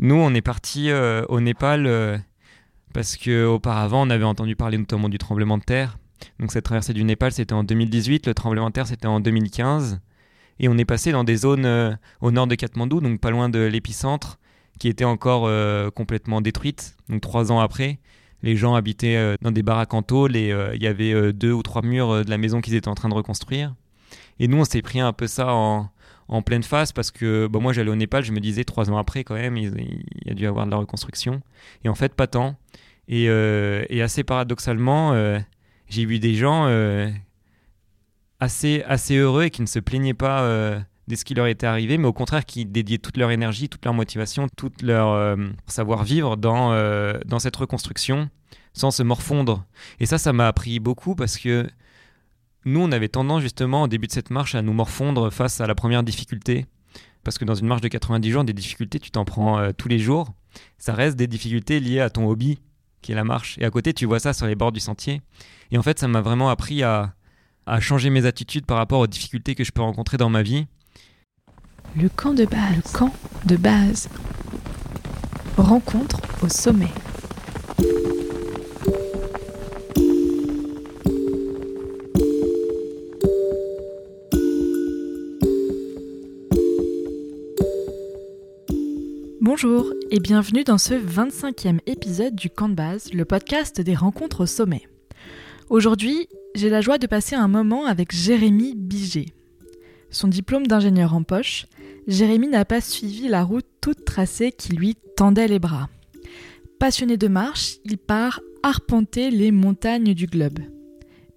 Nous, on est parti au Népal parce qu'auparavant, on avait entendu parler notamment du tremblement de terre. Donc cette traversée du Népal, c'était en 2018, le tremblement de terre, c'était en 2015. Et on est passé dans des zones au nord de Katmandou, donc pas loin de l'épicentre, qui étaient encore complètement détruites, donc trois ans après les gens habitaient euh, dans des baraques en tôle et euh, il y avait euh, deux ou trois murs de la maison qu'ils étaient en train de reconstruire. Et nous, on s'est pris un peu ça en, pleine face parce que bah, moi, j'allais au Népal, je me disais trois ans après, quand même, il, y a dû avoir de la reconstruction. Et en fait, pas tant. Et, assez paradoxalement, j'ai vu des gens assez, assez heureux et qui ne se plaignaient pas de ce qui leur était arrivé, mais au contraire qui dédiaient toute leur énergie, toute leur motivation, tout leur euh, savoir-vivre dans, euh, dans cette reconstruction sans se morfondre. Et ça, ça m'a appris beaucoup parce que nous, on avait tendance justement au début de cette marche à nous morfondre face à la première difficulté. Parce que dans une marche de 90 jours, des difficultés, tu t'en prends euh, tous les jours. Ça reste des difficultés liées à ton hobby, qui est la marche. Et à côté, tu vois ça sur les bords du sentier. Et en fait, ça m'a vraiment appris à, à changer mes attitudes par rapport aux difficultés que je peux rencontrer dans ma vie le camp de base. Le camp de base. Rencontre au sommet. Bonjour et bienvenue dans ce 25e épisode du camp de base, le podcast des rencontres au sommet. Aujourd'hui, j'ai la joie de passer un moment avec Jérémy Biget. Son diplôme d'ingénieur en poche, Jérémy n'a pas suivi la route toute tracée qui lui tendait les bras. Passionné de marche, il part arpenter les montagnes du globe.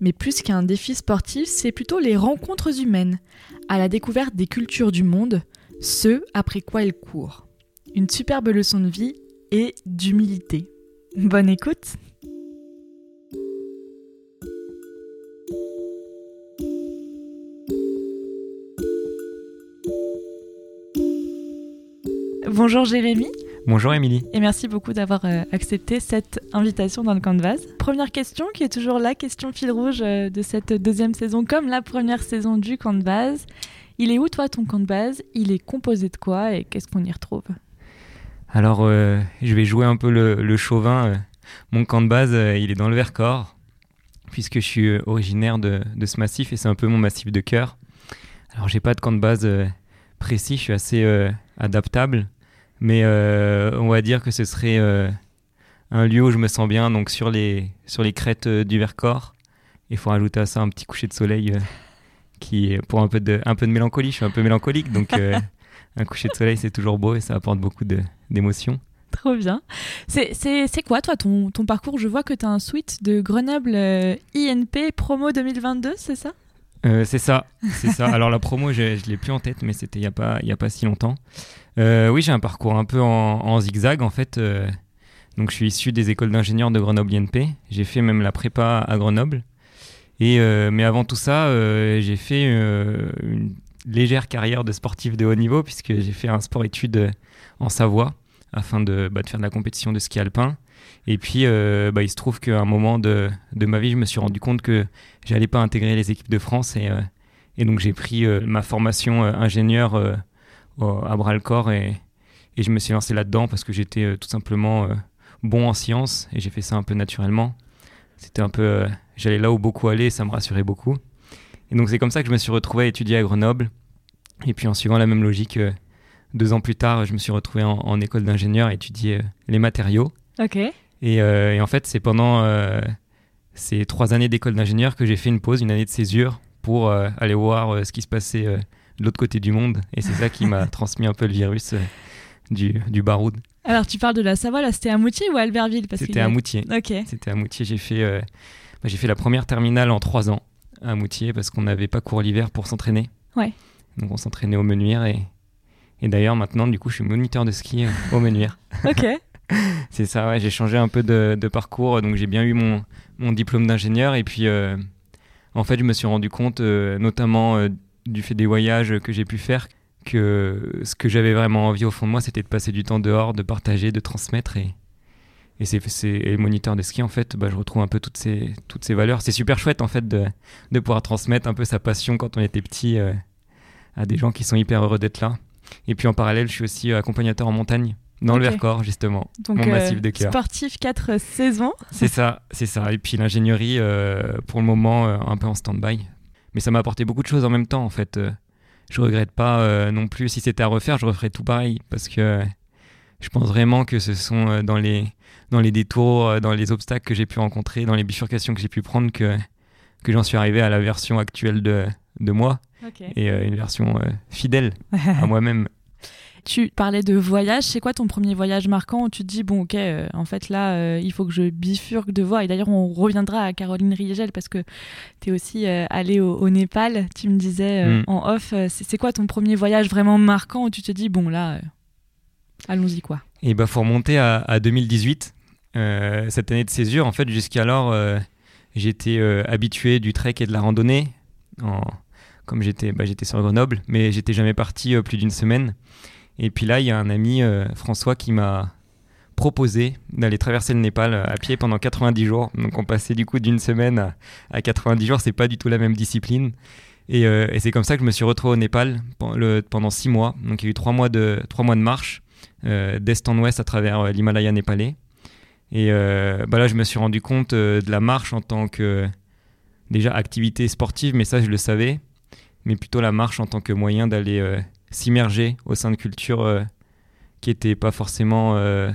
Mais plus qu'un défi sportif, c'est plutôt les rencontres humaines, à la découverte des cultures du monde, ce après quoi il court. Une superbe leçon de vie et d'humilité. Bonne écoute Bonjour Jérémy. Bonjour Émilie. Et merci beaucoup d'avoir euh, accepté cette invitation dans le Canvas. Première question, qui est toujours la question fil rouge euh, de cette deuxième saison, comme la première saison du Canvas. Il est où toi ton camp de base? Il est composé de quoi et qu'est-ce qu'on y retrouve? Alors, euh, je vais jouer un peu le, chauvin. Mon camp de base, il est dans le Vercors, puisque je suis originaire de, ce massif et c'est un peu mon massif de cœur. Alors, j'ai pas de camp de base précis, je suis assez adaptable. Mais euh, on va dire que ce serait euh, un lieu où je me sens bien, donc sur les, sur les crêtes euh, du Vercors. Il faut rajouter à ça un petit coucher de soleil qui, pour un peu, de, un peu de mélancolie, je suis un peu mélancolique, donc un coucher de soleil c'est toujours beau et ça apporte beaucoup d'émotions. Trop bien. C'est quoi, toi, ton, ton, parcours? Je vois que tu as un suite de Grenoble INP promo 2022, c'est ça? C'est ça, c'est ça. Alors, la promo, je ne l'ai plus en tête, mais c'était il n'y a, pas, a pas si longtemps. Euh, oui, j'ai un parcours un peu en, zigzag en fait. Euh, donc je suis issu des écoles d'ingénieurs de Grenoble INP. J'ai fait même la prépa à Grenoble. Et, euh, mais avant tout ça, j'ai fait une légère carrière de sportif de haut niveau puisque j'ai fait un sport-études en Savoie afin de, bah, de, faire de la compétition de ski alpin. Et puis, bah, il se trouve qu'à un moment de, ma vie, je me suis rendu compte que j'allais pas intégrer les équipes de France et, et donc j'ai pris ma formation ingénieur à bras le corps et, je me suis lancé là-dedans parce que j'étais euh, tout simplement euh, bon en sciences et j'ai fait ça un peu naturellement. C'était un peu, euh, j'allais là où beaucoup allaient et ça me rassurait beaucoup. Et donc c'est comme ça que je me suis retrouvé à étudier à Grenoble. Et puis en suivant la même logique, deux ans plus tard, je me suis retrouvé en, école d'ingénieur à étudier les matériaux. Ok. Et, et en fait, c'est pendant ces trois années d'école d'ingénieur que j'ai fait une pause, une année de césure, pour aller voir ce qui se passait de l'autre côté du monde. Et c'est ça qui m'a transmis un peu le virus euh, du, du baroud. Alors, tu parles de la Savoie, là, c'était à Moutier ou à Albertville? C'était à Moutier. Ok. C'était à Moutier. J'ai fait, euh, bah, j'ai fait la première terminale en trois ans à Moutier parce qu'on n'avait pas cours l'hiver pour s'entraîner. Ouais. Donc, on s'entraînait au Menuire et, et d'ailleurs, maintenant, du coup, je suis moniteur de ski euh, au Menuire. ok. c'est ça, ouais. J'ai changé un peu de, de parcours. Donc, j'ai bien eu mon, mon diplôme d'ingénieur et puis. en fait, je me suis rendu compte, notamment du fait des voyages que j'ai pu faire, que ce que j'avais vraiment envie au fond de moi, c'était de passer du temps dehors, de partager, de transmettre. Et, et c'est, c'est moniteur de ski, en fait, bah, je retrouve un peu toutes ces, toutes ces valeurs. C'est super chouette, en fait, de, de pouvoir transmettre un peu sa passion quand on était petit euh, à des gens qui sont hyper heureux d'être là. Et puis en parallèle, je suis aussi accompagnateur en montagne. dans le. Vercors justement, Donc, mon euh, massif de cœur. sportif 4 saisons. C'est ça, c'est ça. Et puis l'ingénierie, euh, pour le moment, euh, un peu en stand-by. Mais ça m'a apporté beaucoup de choses en même temps, en fait. Euh, je regrette pas euh, non plus. Si c'était à refaire, je referais tout pareil. Parce que euh, je pense vraiment que ce sont euh, dans, les, dans les détours, euh, dans les obstacles que j'ai pu rencontrer, dans les bifurcations que j'ai pu prendre, que, que j'en suis arrivé à la version actuelle de, de moi. Et euh, une version euh, fidèle à moi-même. Tu parlais de voyage, c'est quoi ton premier voyage marquant où tu te dis, bon ok, euh, en fait là, euh, il faut que je bifurque de voie. Et d'ailleurs, on reviendra à Caroline Riegel parce que tu es aussi euh, allée au, au Népal, tu me disais Mm. en off. c'est quoi ton premier voyage vraiment marquant où tu te dis, bon là, allons-y quoi. Et bah, faut remonter à, à 2018, euh, cette année de césure. En fait, jusqu'alors, euh, j'étais euh, habitué du trek et de la randonnée, comme j'étais bah, j'étais sur Grenoble, mais j'étais jamais parti plus d'une semaine. Et puis là, il y a un ami, François, qui m'a proposé d'aller traverser le Népal à pied pendant 90 jours. Donc on passait du coup d'une semaine à, à 90 jours, c'est pas du tout la même discipline. Et, c'est comme ça que je me suis retrouvé au Népal pendant 6 mois. Donc il y a eu 3 mois de, trois mois de marche d'est en ouest à travers euh, l'Himalaya népalais. Et euh, bah là, je me suis rendu compte euh, de la marche en tant que déjà activité sportive, mais ça, je le savais, mais plutôt la marche en tant que moyen d'aller euh, s'immerger au sein de cultures euh, qui n'étaient pas forcément euh,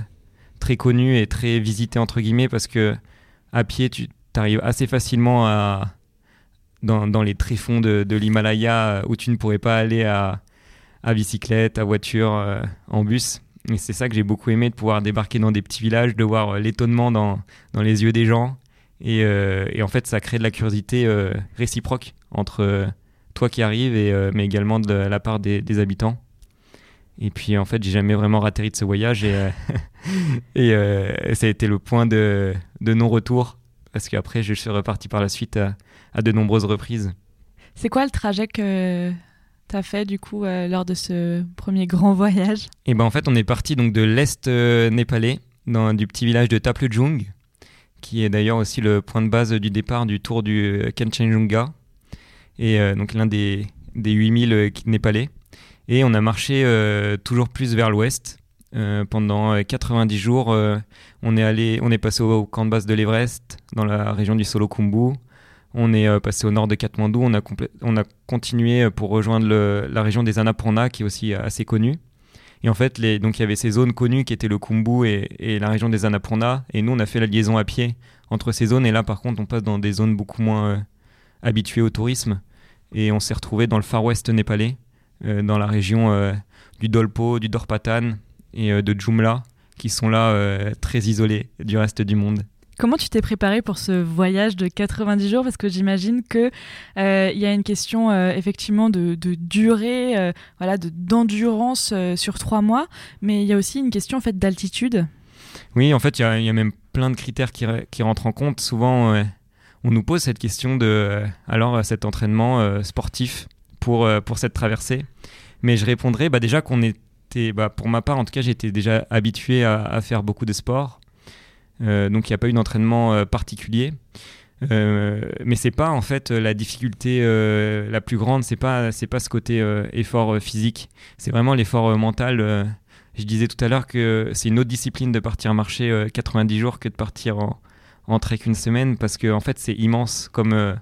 très connues et très visitées, entre guillemets, parce que à pied, tu arrives assez facilement à, dans, dans les tréfonds de, de l'Himalaya où tu ne pourrais pas aller à, à bicyclette, à voiture, euh, en bus. Et c'est ça que j'ai beaucoup aimé, de pouvoir débarquer dans des petits villages, de voir euh, l'étonnement dans, dans les yeux des gens. Et, euh, en fait, ça crée de la curiosité réciproque entre toi qui arrives, mais également de la part des, habitants. Et puis, en fait, j'ai jamais vraiment ratterri de ce voyage. Et, ça a été le point de, non-retour. Parce qu'après, je suis reparti par la suite à de nombreuses reprises. C'est quoi le trajet que tu as fait du coup euh, lors de ce premier grand voyage Et ben en fait, on est parti donc de l'est euh, népalais, dans, du petit village de Taplejung, qui est d'ailleurs aussi le point de base du départ du tour du euh, Kanchenjunga, et donc l'un des, des 8000 euh, népalais. Et on a marché toujours plus vers l'ouest. Pendant euh, 90 jours, on est allé, on est passé au, camp de base de l'Everest, dans la région du Solokhumbu. On est euh, passé au nord de Katmandou. On a, continué euh, pour rejoindre la région des Annapurna, qui est aussi euh, assez connue. Et en fait, les, donc il y avait ces zones connues qui étaient le Khumbu et, la région des Annapurna. Et nous, on a fait la liaison à pied entre ces zones. Et là, par contre, on passe dans des zones beaucoup moins habituées au tourisme. Et on s'est retrouvé dans le Far West népalais, dans la région du Dolpo, du Dorpatan et de Jumla, qui sont là très isolés du reste du monde. Comment tu t'es préparé pour ce voyage de 90 jours? Parce que j'imagine que euh, il y a une question euh, effectivement de, durée, euh, d'endurance sur trois mois, mais il y a aussi une question en fait d'altitude. Oui, en fait, il y, a- même plein de critères qui, re- qui rentrent en compte. Souvent, on nous pose cette question de alors cet entraînement sportif pour, pour cette traversée. Mais je répondrai bah, déjà qu'on était, bah, pour ma part en tout cas, j'étais déjà habitué à, à faire beaucoup de sport. Euh, donc il n'y a pas eu d'entraînement euh, particulier. Euh, mais c'est pas en fait la difficulté euh, la plus grande, c'est pas c'est pas ce côté euh, effort euh, physique, c'est vraiment l'effort euh, mental. euh. je disais tout à l'heure que c'est une autre discipline de partir marcher euh, 90 jours que de partir en, en trek une semaine parce que en fait c'est immense comme euh,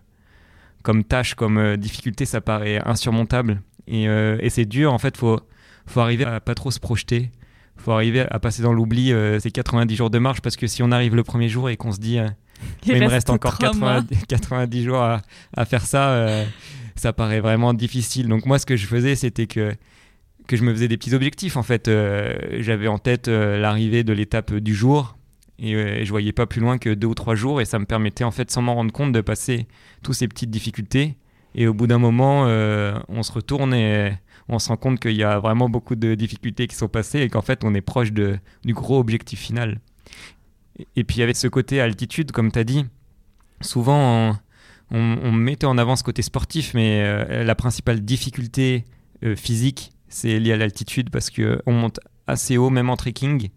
comme tâche, comme euh, difficulté, ça paraît insurmontable et, euh, et c'est dur en fait. Faut faut arriver à pas trop se projeter. Faut arriver à passer dans l'oubli euh, ces 90 jours de marche parce que si on arrive le premier jour et qu'on se dit euh, mais me reste encore trois mois. 90, 90 jours à, à faire ça. euh, ça paraît vraiment difficile. Donc moi, ce que je faisais, c'était que, que je me faisais des petits objectifs. En fait, Euh, j'avais en tête l'arrivée de l'étape du jour et je voyais pas plus loin que deux ou trois jours et ça me permettait, en fait, sans m'en rendre compte, de passer toutes ces petites difficultés. Et au bout d'un moment, on se retourne et on se rend compte qu'il y a vraiment beaucoup de difficultés qui sont passées et qu'en fait, on est proche du gros objectif final. Et puis avec ce côté altitude, comme tu as dit, souvent on, mettait en avant ce côté sportif, mais euh, la principale difficulté euh, physique, c'est lié à l'altitude parce qu'on monte assez haut, même en trekking.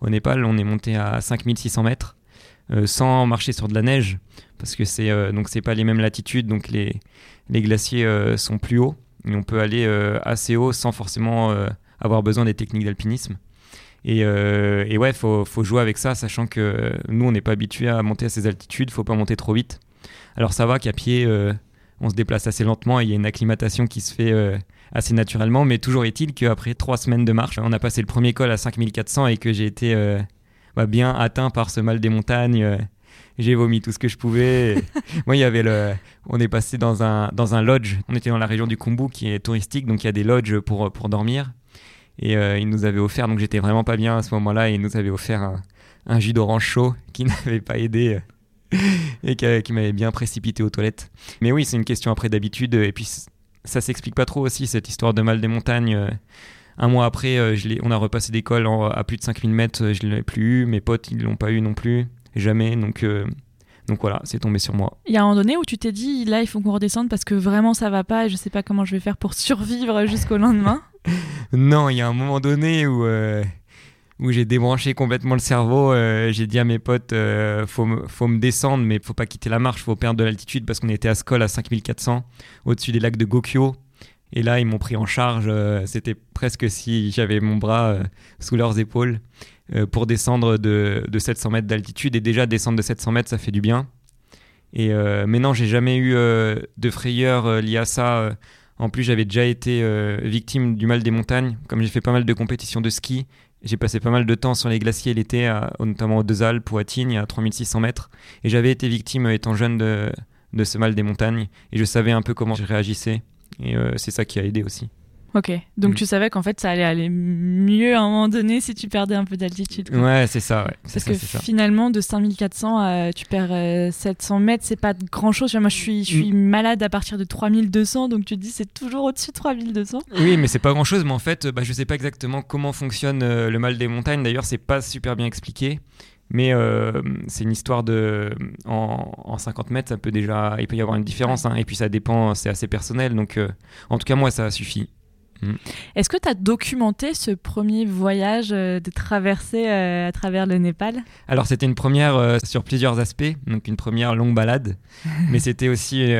Au Népal, on est monté à 5600 mètres euh, sans marcher sur de la neige parce que c'est donc c'est pas les mêmes latitudes, donc les, glaciers sont plus hauts on peut aller euh, assez haut sans forcément euh, avoir besoin des techniques d'alpinisme. Et, euh, et ouais, faut, faut jouer avec ça, sachant que nous, on n'est pas habitué à monter à ces altitudes, faut pas monter trop vite. Alors ça va qu'à pied, on se déplace assez lentement et il y a une acclimatation qui se fait assez naturellement, mais toujours est-il qu'après trois semaines de marche, on a passé le premier col à 5400 et que j'ai été bah, bien atteint par ce mal des montagnes. J'ai vomi tout ce que je pouvais. Moi, il y avait le. On est passé dans un, dans un lodge. On était dans la région du Kumbu qui est touristique, donc il y a des lodges pour, pour dormir. Et euh, ils nous avaient offert, donc j'étais vraiment pas bien à ce moment-là, et ils nous avaient offert un, un jus d'orange chaud qui n'avait pas aidé euh, et qui, qui m'avait bien précipité aux toilettes. Mais oui, c'est une question après d'habitude. Et puis, ça s'explique pas trop aussi, cette histoire de mal des montagnes. euh. Un mois après, euh, je on a repassé en- à plus de 5000 mètres, euh, je ne l'ai plus eu. Mes potes, ils l'ont pas eu non plus. Jamais. Donc, euh, donc voilà, c'est tombé sur moi. Il y a un moment donné où tu t'es dit, là, il faut qu'on redescende parce que vraiment ça va pas et je sais pas comment je vais faire pour survivre jusqu'au lendemain. Non, il y a un moment donné où, euh, où j'ai débranché complètement le cerveau. euh, j'ai dit à mes potes, faut, me, faut me descendre, mais faut pas quitter la marche, faut perdre de l'altitude parce qu'on était à Skol à 5400, au-dessus des lacs de Gokyo. Et là, ils m'ont pris en charge. C'était presque si j'avais mon bras sous leurs épaules pour descendre de, de 700 mètres d'altitude. Et déjà, descendre de 700 mètres, ça fait du bien. Et, euh, mais non, j'ai jamais eu euh, de frayeur euh, liée à ça. euh, en plus, j'avais déjà été euh, victime du mal des montagnes. Comme j'ai fait pas mal de compétitions de ski, j'ai passé pas mal de temps sur les glaciers l'été, notamment aux Deux Alpes ou à Tignes, à 3600 mètres. Et j'avais été victime, euh, étant jeune, de, ce mal des montagnes. Et je savais un peu comment je réagissais. Et euh, c'est ça qui a aidé aussi. Ok, donc Mm. tu savais qu'en fait ça allait aller mieux à un moment donné si tu perdais un peu d'altitude. Ouais, c'est ça, ouais. Parce ça, que finalement, de 5400 à tu perds euh, 700 mètres, c'est pas grand chose. Moi, je suis, je suis Mm. malade à partir de 3200, donc tu te dis c'est toujours au-dessus de 3200. Oui, mais c'est pas grand chose. Mais en fait, bah, je sais pas exactement comment fonctionne euh, le mal des montagnes. D'ailleurs, c'est pas super bien expliqué. Mais euh, c'est une histoire de. En, en 50 mètres, ça peut déjà. Il peut y avoir une différence. hein. et puis ça dépend, c'est assez personnel. Donc, euh, en tout cas, moi, ça suffit. Est-ce que tu as documenté ce premier voyage euh, de traversée euh, à travers le Népal? Alors, c'était une première euh, sur plusieurs aspects. Donc, une première longue balade. mais c'était aussi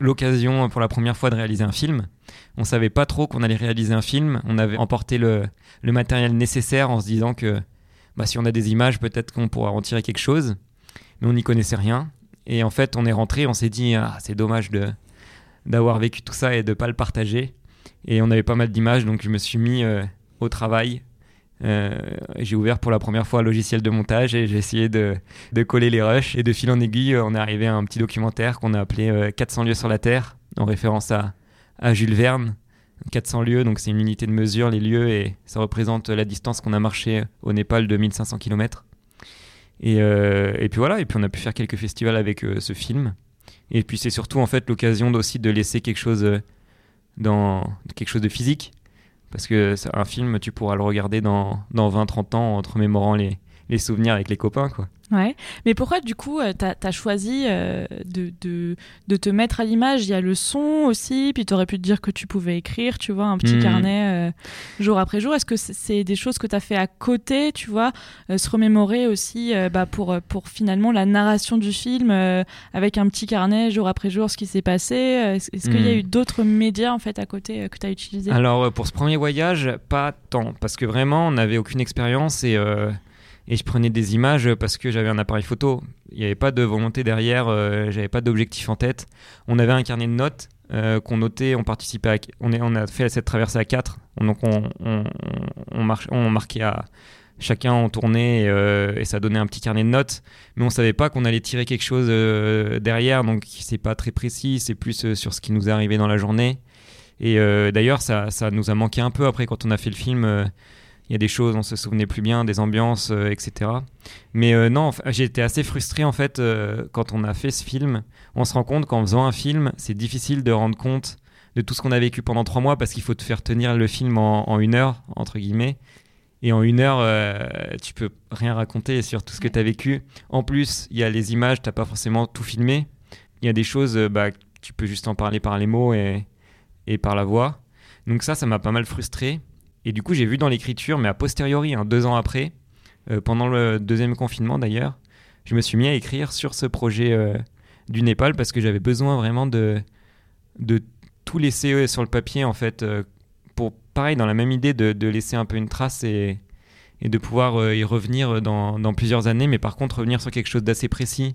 l'occasion pour la première fois de réaliser un film. On savait pas trop qu'on allait réaliser un film. On avait emporté le, le matériel nécessaire en se disant que bah, si on a des images, peut-être qu'on pourra en tirer quelque chose. Mais on n'y connaissait rien. Et en fait, on est rentré, on s'est dit, ah, c'est dommage de d'avoir vécu tout ça et de pas le partager. Et on avait pas mal d'images, donc je me suis mis euh, au travail. Euh, j'ai ouvert pour la première fois un logiciel de montage et j'ai essayé de, coller les rushs. Et de fil en aiguille, on est arrivé à un petit documentaire qu'on a appelé euh, 400 lieux sur la Terre, en référence à, à Jules Verne. 400 lieues, donc c'est une unité de mesure, les lieux, et ça représente la distance qu'on a marché au Népal de 1500 km. Et, euh, et puis voilà, et puis on a pu faire quelques festivals avec euh, ce film. Et puis c'est surtout en fait l'occasion aussi de laisser quelque chose euh, dans quelque chose de physique. Parce que un film, tu pourras le regarder dans, dans 20-30 ans en te remémorant les, les souvenirs avec les copains. Quoi. Ouais. Mais pourquoi, du coup, tu as, choisi euh, de, de, de, te mettre à l'image? Il y a le son aussi, puis tu aurais pu te dire que tu pouvais écrire, tu vois, un petit Mhm. carnet euh, jour après jour. Est-ce que c'est des choses que tu as fait à côté, tu vois euh, Se remémorer aussi euh, bah, pour, pour finalement la narration du film, euh, avec un petit carnet jour après jour, ce qui s'est passé? Euh, Est-ce qu'il y a Mhm. eu d'autres médias, en fait, à côté euh, que tu as utilisés? Alors euh, pour ce premier voyage, pas tant, parce que vraiment on n'avait aucune expérience et, euh, et je prenais des images parce que j'avais un appareil photo. Il n'y avait pas de volonté derrière, euh, j'avais pas d'objectif en tête. On avait un carnet de notes euh, qu'on notait, on participait, à- on, a fait cette traversée à quatre, donc on, marquait à chacun en tournée et, euh, et ça donnait un petit carnet de notes, mais on savait pas qu'on allait tirer quelque chose euh, derrière, donc c'est pas très précis, c'est plus sur ce qui nous est arrivé dans la journée. Et d'ailleurs, ça nous a manqué un peu après quand on a fait le film. Il y a des choses, on se souvenait plus bien, des ambiances, euh, etc. Mais euh, non, j'ai été assez frustré en fait euh, quand on a fait ce film. On se rend compte qu'en faisant un film, c'est difficile de rendre compte de tout ce qu'on a vécu pendant trois mois parce qu'il faut te faire tenir le film en, en une heure, entre guillemets. Et en une heure, tu peux rien raconter sur tout ce que tu as vécu. En plus, il y a les images, tu pas forcément tout filmé. Il y a des choses, bah, tu peux juste en parler par les mots et, et par la voix. Donc ça, ça m'a pas mal frustré. Et du coup, j'ai vu dans l'écriture, mais a posteriori, hein, deux ans après, euh, pendant le deuxième confinement d'ailleurs, je me suis mis à écrire sur ce projet euh, du Népal parce que j'avais besoin vraiment de, de tout laisser euh, sur le papier en fait, pour pareil, dans la même idée de, laisser un peu une trace et, et de pouvoir y revenir dans, dans, plusieurs années, mais par contre revenir sur quelque chose d'assez précis.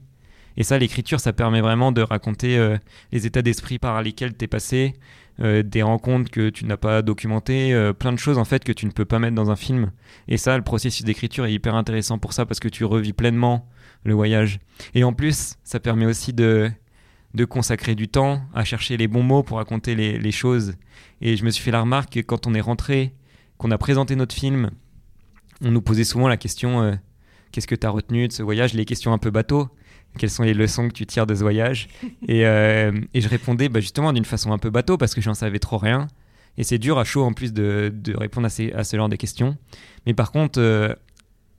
Et ça, l'écriture, ça permet vraiment de raconter les états d'esprit par lesquels tu es passé, euh, des rencontres que tu n'as pas documentées, euh, plein de choses en fait que tu ne peux pas mettre dans un film. Et ça, le processus d'écriture est hyper intéressant pour ça parce que tu revis pleinement le voyage. Et en plus, ça permet aussi de, de consacrer du temps à chercher les bons mots pour raconter les, choses. Et je me suis fait la remarque que quand on est rentré, qu'on a présenté notre film, on nous posait souvent la question euh, qu'est-ce que tu as retenu de ce voyage? Les questions un peu bateau quelles sont les leçons que tu tires de ce voyage euh, et, je répondais bah, justement d'une façon un peu bateau parce que j'en savais trop rien. Et c'est dur à chaud en plus de, répondre à, ce genre de questions. Mais par contre, euh,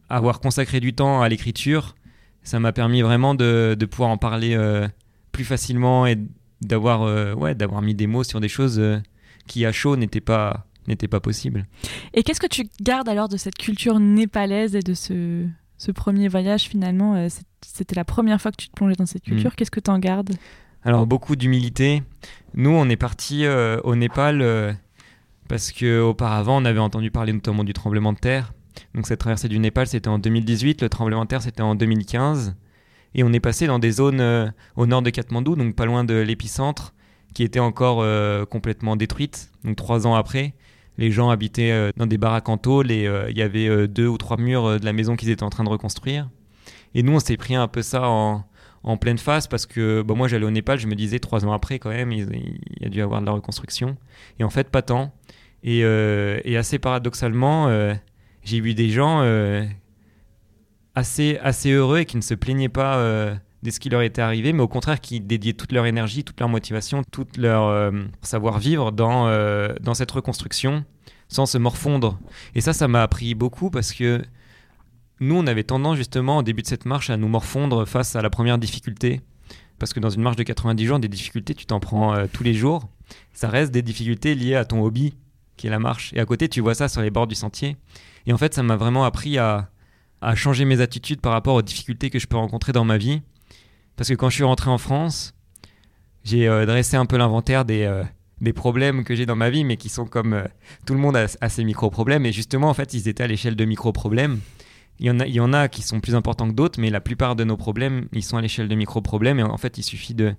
avoir consacré du temps à l'écriture, ça m'a permis vraiment de, pouvoir en parler euh, plus facilement et d'avoir ouais, mis des mots sur des choses qui à chaud n'étaient pas pas possible. Et qu'est-ce que tu gardes alors de cette culture népalaise et de ce, ce premier voyage finalement euh, C'était la première fois que tu te plongeais dans cette culture. Mm. Qu'est-ce que tu en gardes? Alors beaucoup d'humilité. Nous, on est parti euh, au Népal euh, parce qu'auparavant, on avait entendu parler notamment du tremblement de terre. Donc cette traversée du Népal, c'était en 2018. Le tremblement de terre, c'était en 2015. Et on est passé dans des zones au nord de Katmandou, donc pas loin de l'épicentre, qui étaient encore complètement détruites. Donc trois ans après les gens habitaient euh, dans des baraques en tôle et euh, il y avait euh, deux ou trois murs de la maison qu'ils étaient en train de reconstruire. Et nous, on s'est pris un peu ça en, pleine face parce que bon, moi, j'allais au Népal, je me disais trois ans après, quand même, il, y a dû avoir de la reconstruction. Et en fait, pas tant. Et, assez paradoxalement, j'ai vu des gens assez, assez heureux et qui ne se plaignaient pas de ce qui leur était arrivé, mais au contraire qui dédiaient toute leur énergie, toute leur motivation, tout leur euh, savoir-vivre dans, euh, dans cette reconstruction sans se morfondre. Et ça, ça m'a appris beaucoup parce que nous, on avait tendance justement au début de cette marche à nous morfondre face à la première difficulté. Parce que dans une marche de 90 jours, des difficultés, tu t'en prends euh, tous les jours. Ça reste des difficultés liées à ton hobby, qui est la marche. Et à côté, tu vois ça sur les bords du sentier. Et en fait, ça m'a vraiment appris à, à changer mes attitudes par rapport aux difficultés que je peux rencontrer dans ma vie parce que quand je suis rentré en France, j'ai euh, dressé un peu l'inventaire des, euh, des problèmes que j'ai dans ma vie, mais qui sont comme euh, tout le monde a, ses micro-problèmes. Et justement, en fait, ils étaient à l'échelle de micro-problèmes. Il y, en a, il y en a qui sont plus importants que d'autres, mais la plupart de nos problèmes, ils sont à l'échelle de micro-problèmes. Et en fait, il suffit de,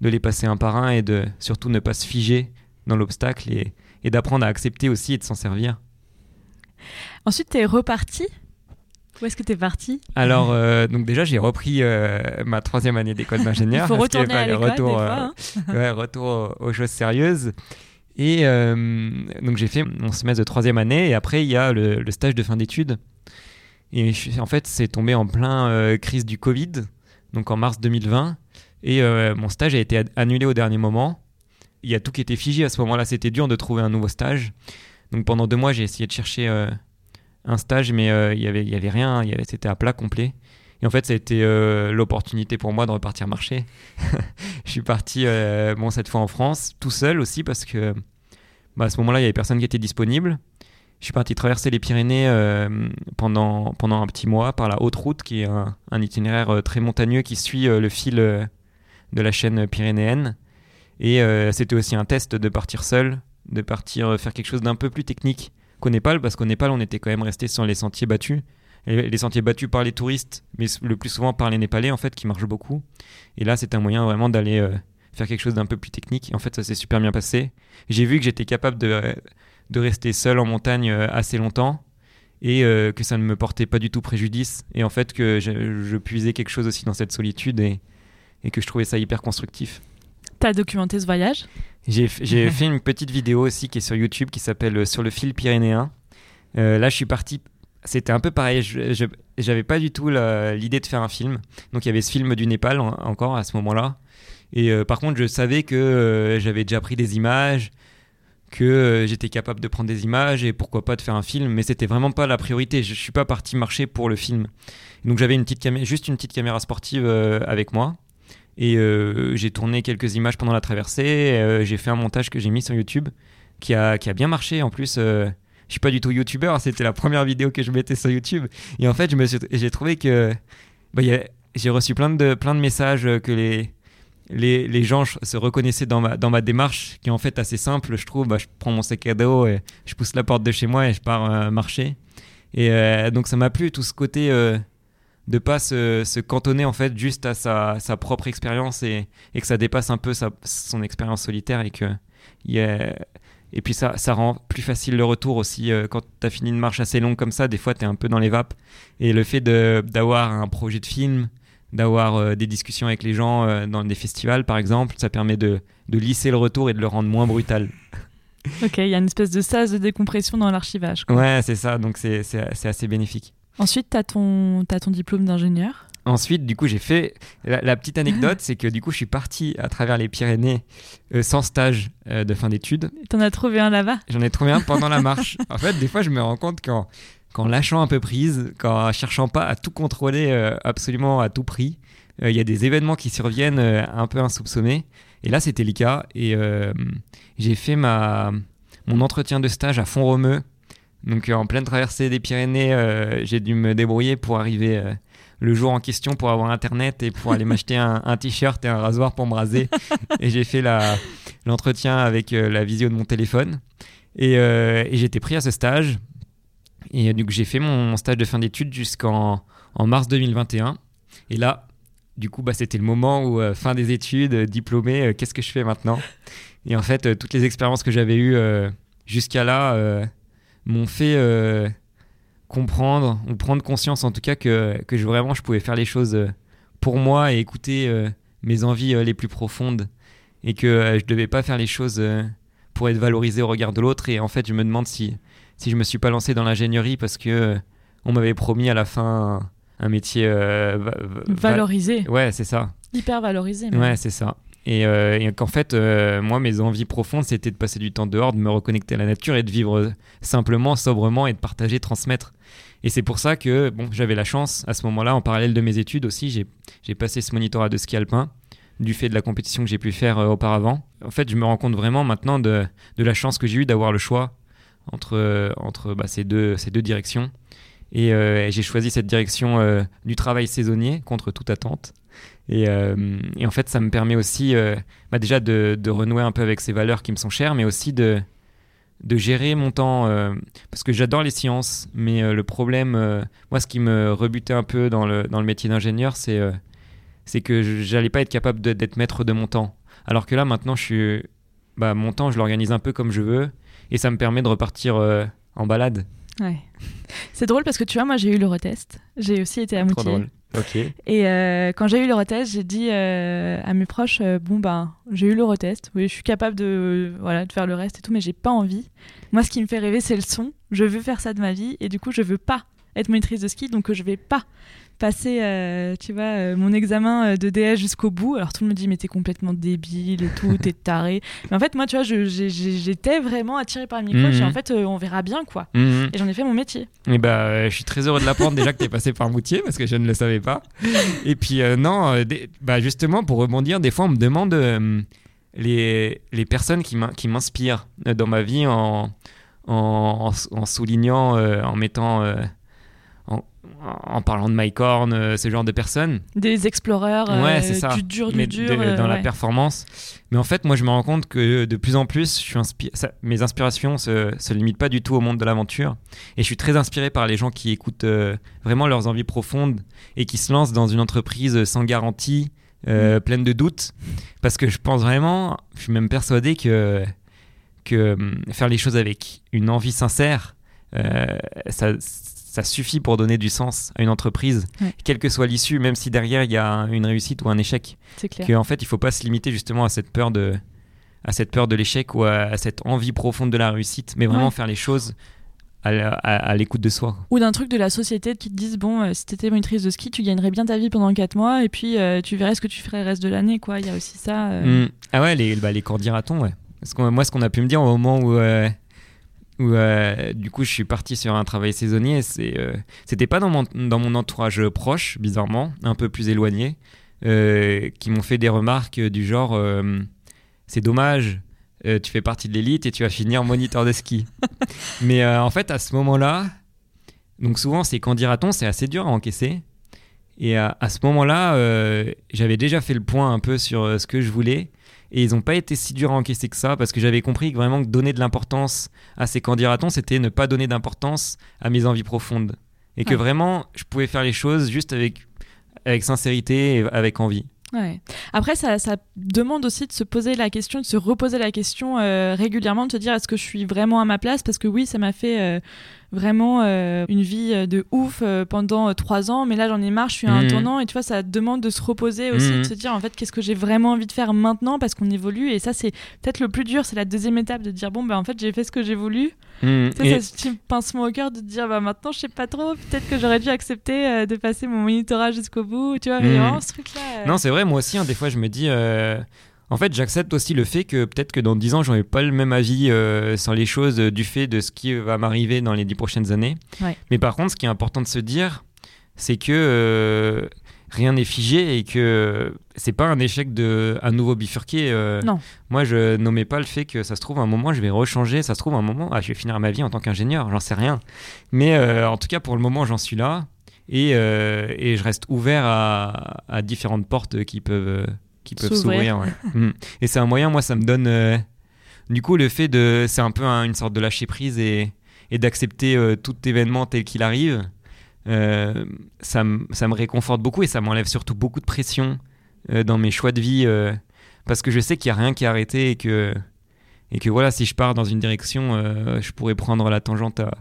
de les passer un par un et de surtout ne pas se figer dans l'obstacle et, et d'apprendre à accepter aussi et de s'en servir. Ensuite, tu es reparti où est-ce que tu es parti Alors, euh, donc déjà, j'ai repris euh, ma troisième année d'école d'ingénieur. Il faut retourner à l'école retour, fois, hein. euh, ouais, retour aux choses sérieuses. Et donc, j'ai fait mon semestre de troisième année. Et après, il y a le, stage de fin d'études. Et en fait, c'est tombé en plein crise du Covid, donc en mars 2020. Et mon stage a été annulé au dernier moment. Il y a tout qui était figé à ce moment-là. C'était dur de trouver un nouveau stage. Donc pendant deux mois, j'ai essayé de chercher un stage, mais euh, il avait, y avait rien, c'était à plat complet. Et en fait, ça a été euh, l'opportunité pour moi de repartir marcher. je suis parti, euh, bon, cette fois en France, tout seul aussi, parce que bah, à ce moment-là, il n'y avait personne qui était disponible. Je suis parti traverser les Pyrénées pendant, pendant un petit mois par la Haute Route, qui est un itinéraire très montagneux qui suit le fil de la chaîne pyrénéenne. Et c'était aussi un test de partir seul, de partir faire quelque chose d'un peu plus technique qu'au Népal, parce qu'au Népal, on était quand même resté sur les sentiers battus. les sentiers battus par les touristes, mais le plus souvent par les Népalais, en fait, qui marchent beaucoup. Et là, c'est un moyen vraiment d'aller euh, faire quelque chose d'un peu plus technique. En fait, ça s'est super bien passé. J'ai vu que j'étais capable de, de rester seul en montagne euh, assez longtemps et euh, que ça ne me portait pas du tout préjudice. Et en fait, que je, puisais quelque chose aussi dans cette solitude et, et que je trouvais ça hyper constructif. T'as documenté ce voyage? J'ai fait une petite vidéo aussi qui est sur YouTube qui s'appelle euh, Sur le fil pyrénéen. Euh, là, je suis parti. C'était un peu pareil. Je n'avais pas du tout l'idée de faire un film. Donc, il y avait ce film du Népal encore à ce moment-là. Et euh, par contre, je savais que j'avais déjà pris des images, que j'étais capable de prendre des images et pourquoi pas de faire un film. Mais c'était vraiment pas la priorité. Je, ne suis pas parti marcher pour le film. Donc, j'avais une petite juste une petite caméra sportive avec moi. Et euh, j'ai tourné quelques images pendant la traversée. Euh, j'ai fait un montage que j'ai mis sur YouTube qui a, qui a bien marché. En plus, euh, je suis pas du tout youtubeur. C'était la première vidéo que je mettais sur YouTube. Et en fait, j'ai trouvé que bah, j'ai reçu plein de, plein de messages que les, les, les, gens se reconnaissaient dans ma, dans ma démarche, qui est en fait assez simple, je trouve. Bah, je prends mon sac à dos, et je pousse la porte de chez moi et je pars marcher. Et donc ça m'a plu tout ce côté de pas se, se, cantonner en fait juste à sa, sa propre expérience et, et, que ça dépasse un peu sa, son expérience solitaire et que y a, et puis ça, ça rend plus facile le retour aussi euh, quand tu as fini une marche assez longue comme ça des fois tu es un peu dans les vapes. Et le fait d'avoir un projet de film d'avoir euh, des discussions avec les gens euh, dans des festivals par exemple ça permet de, de lisser le retour et de le rendre moins brutal. Ok il y a une espèce de sas de décompression dans l'archivage ouais c'est ça. Donc c'est assez bénéfique Ensuite, tu as, ton, as ton diplôme d'ingénieur. Ensuite, du coup, j'ai fait. La, petite anecdote, c'est que du coup, je suis parti à travers les Pyrénées euh, sans stage euh, de fin d'études. T'en as trouvé un là-bas? J'en ai trouvé un pendant la marche. En fait, des fois, je me rends compte qu'en, qu'en lâchant un peu prise, qu'en cherchant pas à tout contrôler euh, absolument à tout prix, il y a des événements qui surviennent un peu insoupçonnés. Et là, c'était le cas. Et j'ai fait ma, mon entretien de stage à Font-Romeu donc euh, en pleine traversée des Pyrénées, euh, j'ai dû me débrouiller pour arriver euh, le jour en question pour avoir internet et pour aller m'acheter un, t-shirt et un rasoir pour me raser. et j'ai fait l'entretien avec la visio de mon téléphone. Et, été pris à ce stage. Et coup, j'ai fait mon, stage de fin d'études jusqu'en en mars 2021. Et là, du coup, bah, c'était le moment où, fin des études, diplômé, qu'est-ce que je fais maintenant? Et en fait, toutes les expériences que j'avais eues jusqu'à là m'ont fait euh, comprendre ou prendre conscience en tout cas que, que je, vraiment je pouvais faire les choses euh, pour moi et écouter euh, mes envies les plus profondes. Et que je devais pas faire les choses pour être valorisé au regard de l'autre. Et en fait je me demande si si je me suis pas lancé dans l'ingénierie parce que on m'avait promis à la fin un, métier valorisé. Ouais c'est ça. Hyper valorisé ouais c'est ça euh, et, qu'en fait, euh, moi, mes envies profondes, c'était de passer du temps dehors, de me reconnecter à la nature et de vivre simplement, sobrement et de partager, transmettre. Et c'est pour ça que bon, j'avais la chance, à ce moment-là, en parallèle de mes études aussi, j'ai passé ce monitorat de ski alpin du fait de la compétition que j'ai pu faire euh, auparavant. En fait, je me rends compte vraiment maintenant de, la chance que j'ai eu d'avoir le choix entre, bah, ces deux directions. Et j'ai choisi cette direction du travail saisonnier contre toute attente. Euh, et, en fait, ça me permet aussi euh, bah déjà de, renouer un peu avec ces valeurs qui me sont chères, mais aussi de, de gérer mon temps. Euh, parce que j'adore les sciences, mais le problème, moi, ce qui me rebutait un peu dans le, dans le métier d'ingénieur, c'est c'est que j'allais pas être capable d'être maître de mon temps. Alors que là, maintenant, je suis, bah, mon temps, je l'organise un peu comme je veux, et ça me permet de repartir en balade. Ouais. C'est drôle parce que tu vois, moi, j'ai eu le retest. J'ai aussi été à Moutier. Et euh, quand j'ai eu l'Eurotest, j'ai dit euh, à mes proches euh, bon ben j'ai eu l'Eurotest, oui je suis capable de voilà de faire le reste et tout, mais j'ai pas envie. Moi, ce qui me fait rêver, c'est le son. Je veux faire ça de ma vie et du coup, je veux pas être monitrice de ski, donc je vais pas passer, euh, tu vois, euh, mon examen euh, de DS jusqu'au bout. Alors tout le monde me dit mais t'es complètement débile et tout, t'es taré. Mais en fait moi tu vois, j'étais vraiment attirée par le micro. Et en fait on verra bien quoi. Mhm. Et j'en ai fait mon métier. Et bah je suis très heureux de l'apprendre déjà que t'es passé par Moutier parce que je ne le savais pas. Et puis non, bah justement pour rebondir, des fois on me demande les, les personnes qui m'inspirent dans ma vie en, en, en soulignant, en mettant en parlant de Mike Horn, euh, ce genre de personnes. Des exploreurs euh, du dur, du dur. Euh, dans la performance. Mais en fait, moi, je me rends compte que de plus en plus, je suis mes inspirations se, se limitent pas du tout au monde de l'aventure. Et je suis très inspiré par les gens qui écoutent vraiment leurs envies profondes et qui se lancent dans une entreprise sans garantie, mm. pleine de doutes. Parce que je pense vraiment, je suis même persuadé que, que hum, faire les choses avec une envie sincère, ça ça suffit pour donner du sens à une entreprise, quelle que soit l'issue, même si derrière il y a une réussite ou un échec. C'est clair. Qu'en fait, il faut pas se limiter justement à cette peur de, à cette peur de l'échec ou à, cette envie profonde de la réussite, mais vraiment faire les choses à, l'écoute de soi. Ou d'un truc de la société qui te disent bon, euh, si tu étais monitrice de ski, tu gagnerais bien ta vie pendant 4 mois et puis euh, tu verrais ce que tu ferais le reste de l'année. quoi. Il y a aussi ça. Euh. Mmh. Ah ouais, les, bah, les cours ouais. Parce que moi, ce qu'on a pu me dire au moment où où euh, du coup je suis parti sur un travail saisonnier. C'est, euh, c'était pas dans mon, dans mon entourage proche, bizarrement, un peu plus éloigné, euh, qui m'ont fait des remarques du genre c'est dommage, tu fais partie de l'élite et tu vas finir moniteur de ski. Mais en fait, à ce moment-là, donc souvent c'est quand dira-t-on, c'est assez dur à encaisser. Et à, à ce moment-là, j'avais déjà fait le point un peu sur ce que je voulais. Et ils n'ont pas été si durs à encaisser que ça, parce que j'avais compris que vraiment donner de l'importance à ces candidatons, c'était ne pas donner d'importance à mes envies profondes. Et que vraiment, je pouvais faire les choses juste avec, avec sincérité et avec envie. Ouais. Après, ça, ça demande aussi de se poser la question, de se reposer la question euh, régulièrement, de se dire est-ce que je suis vraiment à ma place? Parce que oui, ça m'a fait euh, vraiment euh, une vie euh, de ouf euh, pendant trois ans, mais là j'en ai marre, je suis à un Mhm. tournant, et tu vois, ça demande de se reposer aussi, Mhm. de se dire en fait qu'est-ce que j'ai vraiment envie de faire maintenant? Parce qu'on évolue, et ça c'est peut-être le plus dur, c'est la deuxième étape de dire bon, bah en fait j'ai fait ce que j'ai voulu. Mm. Tu sais, Et- ça, pincement au cœur de te dire bah maintenant je sais pas trop, peut-être que j'aurais dû accepter euh, de passer mon monitorat jusqu'au bout, tu vois, mais Mhm. vraiment ce truc-là. euh, Non, c'est vrai, moi aussi, hein, des fois, je me dis. En fait, j'accepte aussi le fait que peut-être que dans 10 ans, j'aurai pas le même avis euh, sur les choses euh, du fait de ce qui va m'arriver dans les 10 prochaines années. Ouais. Mais par contre, ce qui est important de se dire, c'est que euh, rien n'est figé et que c'est pas un échec de un nouveau bifurqué. euh. Non. Moi, je nommais pas le fait que ça se trouve un moment, je vais rechanger. Ça se trouve un moment, ah, je vais finir ma vie en tant qu'ingénieur. J'en sais rien. Mais euh, en tout cas, pour le moment, j'en suis là. Et, et je reste ouvert à, à différentes portes qui peuvent, qui peuvent S'ouvrir. ouais. Mm. Et c'est un moyen, moi, ça me donne. euh, du coup, le fait de. C'est un peu un- une sorte de lâcher prise et, et d'accepter euh, tout événement tel qu'il arrive. euh, ça, m- ça me réconforte beaucoup et ça m'enlève surtout beaucoup de pression dans mes choix de vie. parce que je sais qu'il n'y a rien qui est arrêté et que, et que voilà, si je pars dans une direction, je pourrais prendre la tangente à,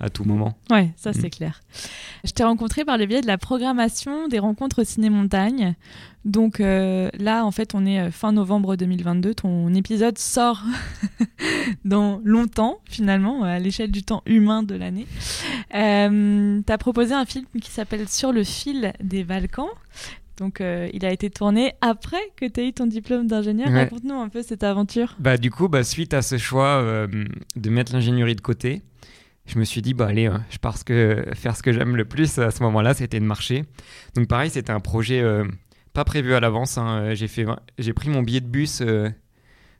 à tout moment. Ouais, ça c'est Mm. clair. Je t'ai rencontré par le biais de la programmation des rencontres Ciné-Montagne. Donc euh, là, en fait, on est euh, fin novembre 2022. Ton épisode sort dans longtemps, finalement, à l'échelle du temps humain de l'année. Euh, tu as proposé un film qui s'appelle Sur le fil des Balkans. Donc, euh, il a été tourné après que tu aies eu ton diplôme d'ingénieur. Ouais. Raconte-nous un peu cette aventure. Bah, du coup, bah, suite à ce choix de mettre l'ingénierie de côté, je me suis dit, bah, allez, euh, je pars ce que, faire ce que j'aime le plus à ce moment-là, c'était de marcher. Donc, pareil, c'était un projet euh, pas prévu à l'avance. hein. J'ai, fait, j'ai pris mon billet de bus, euh,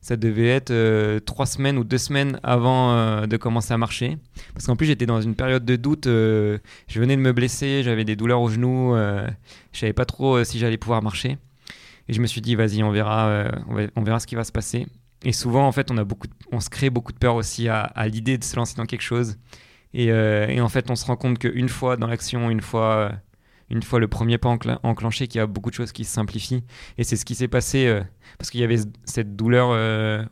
ça devait être euh, trois semaines ou deux semaines avant de commencer à marcher. Parce qu'en plus, j'étais dans une période de doute. je venais de me blesser, j'avais des douleurs au genou, je savais pas trop si j'allais pouvoir marcher. Et je me suis dit, vas-y, on verra, on verra ce qui va se passer. Et souvent, en fait, on, a beaucoup on se crée beaucoup de peur aussi à, l'idée de se lancer dans quelque chose. Et, euh, et en fait, on se rend compte qu'une fois dans l'action, une fois, euh, une fois le premier pas enclenché, qu'il y a beaucoup de choses qui se simplifient. Et c'est ce qui s'est passé euh, parce qu'il y avait cette douleur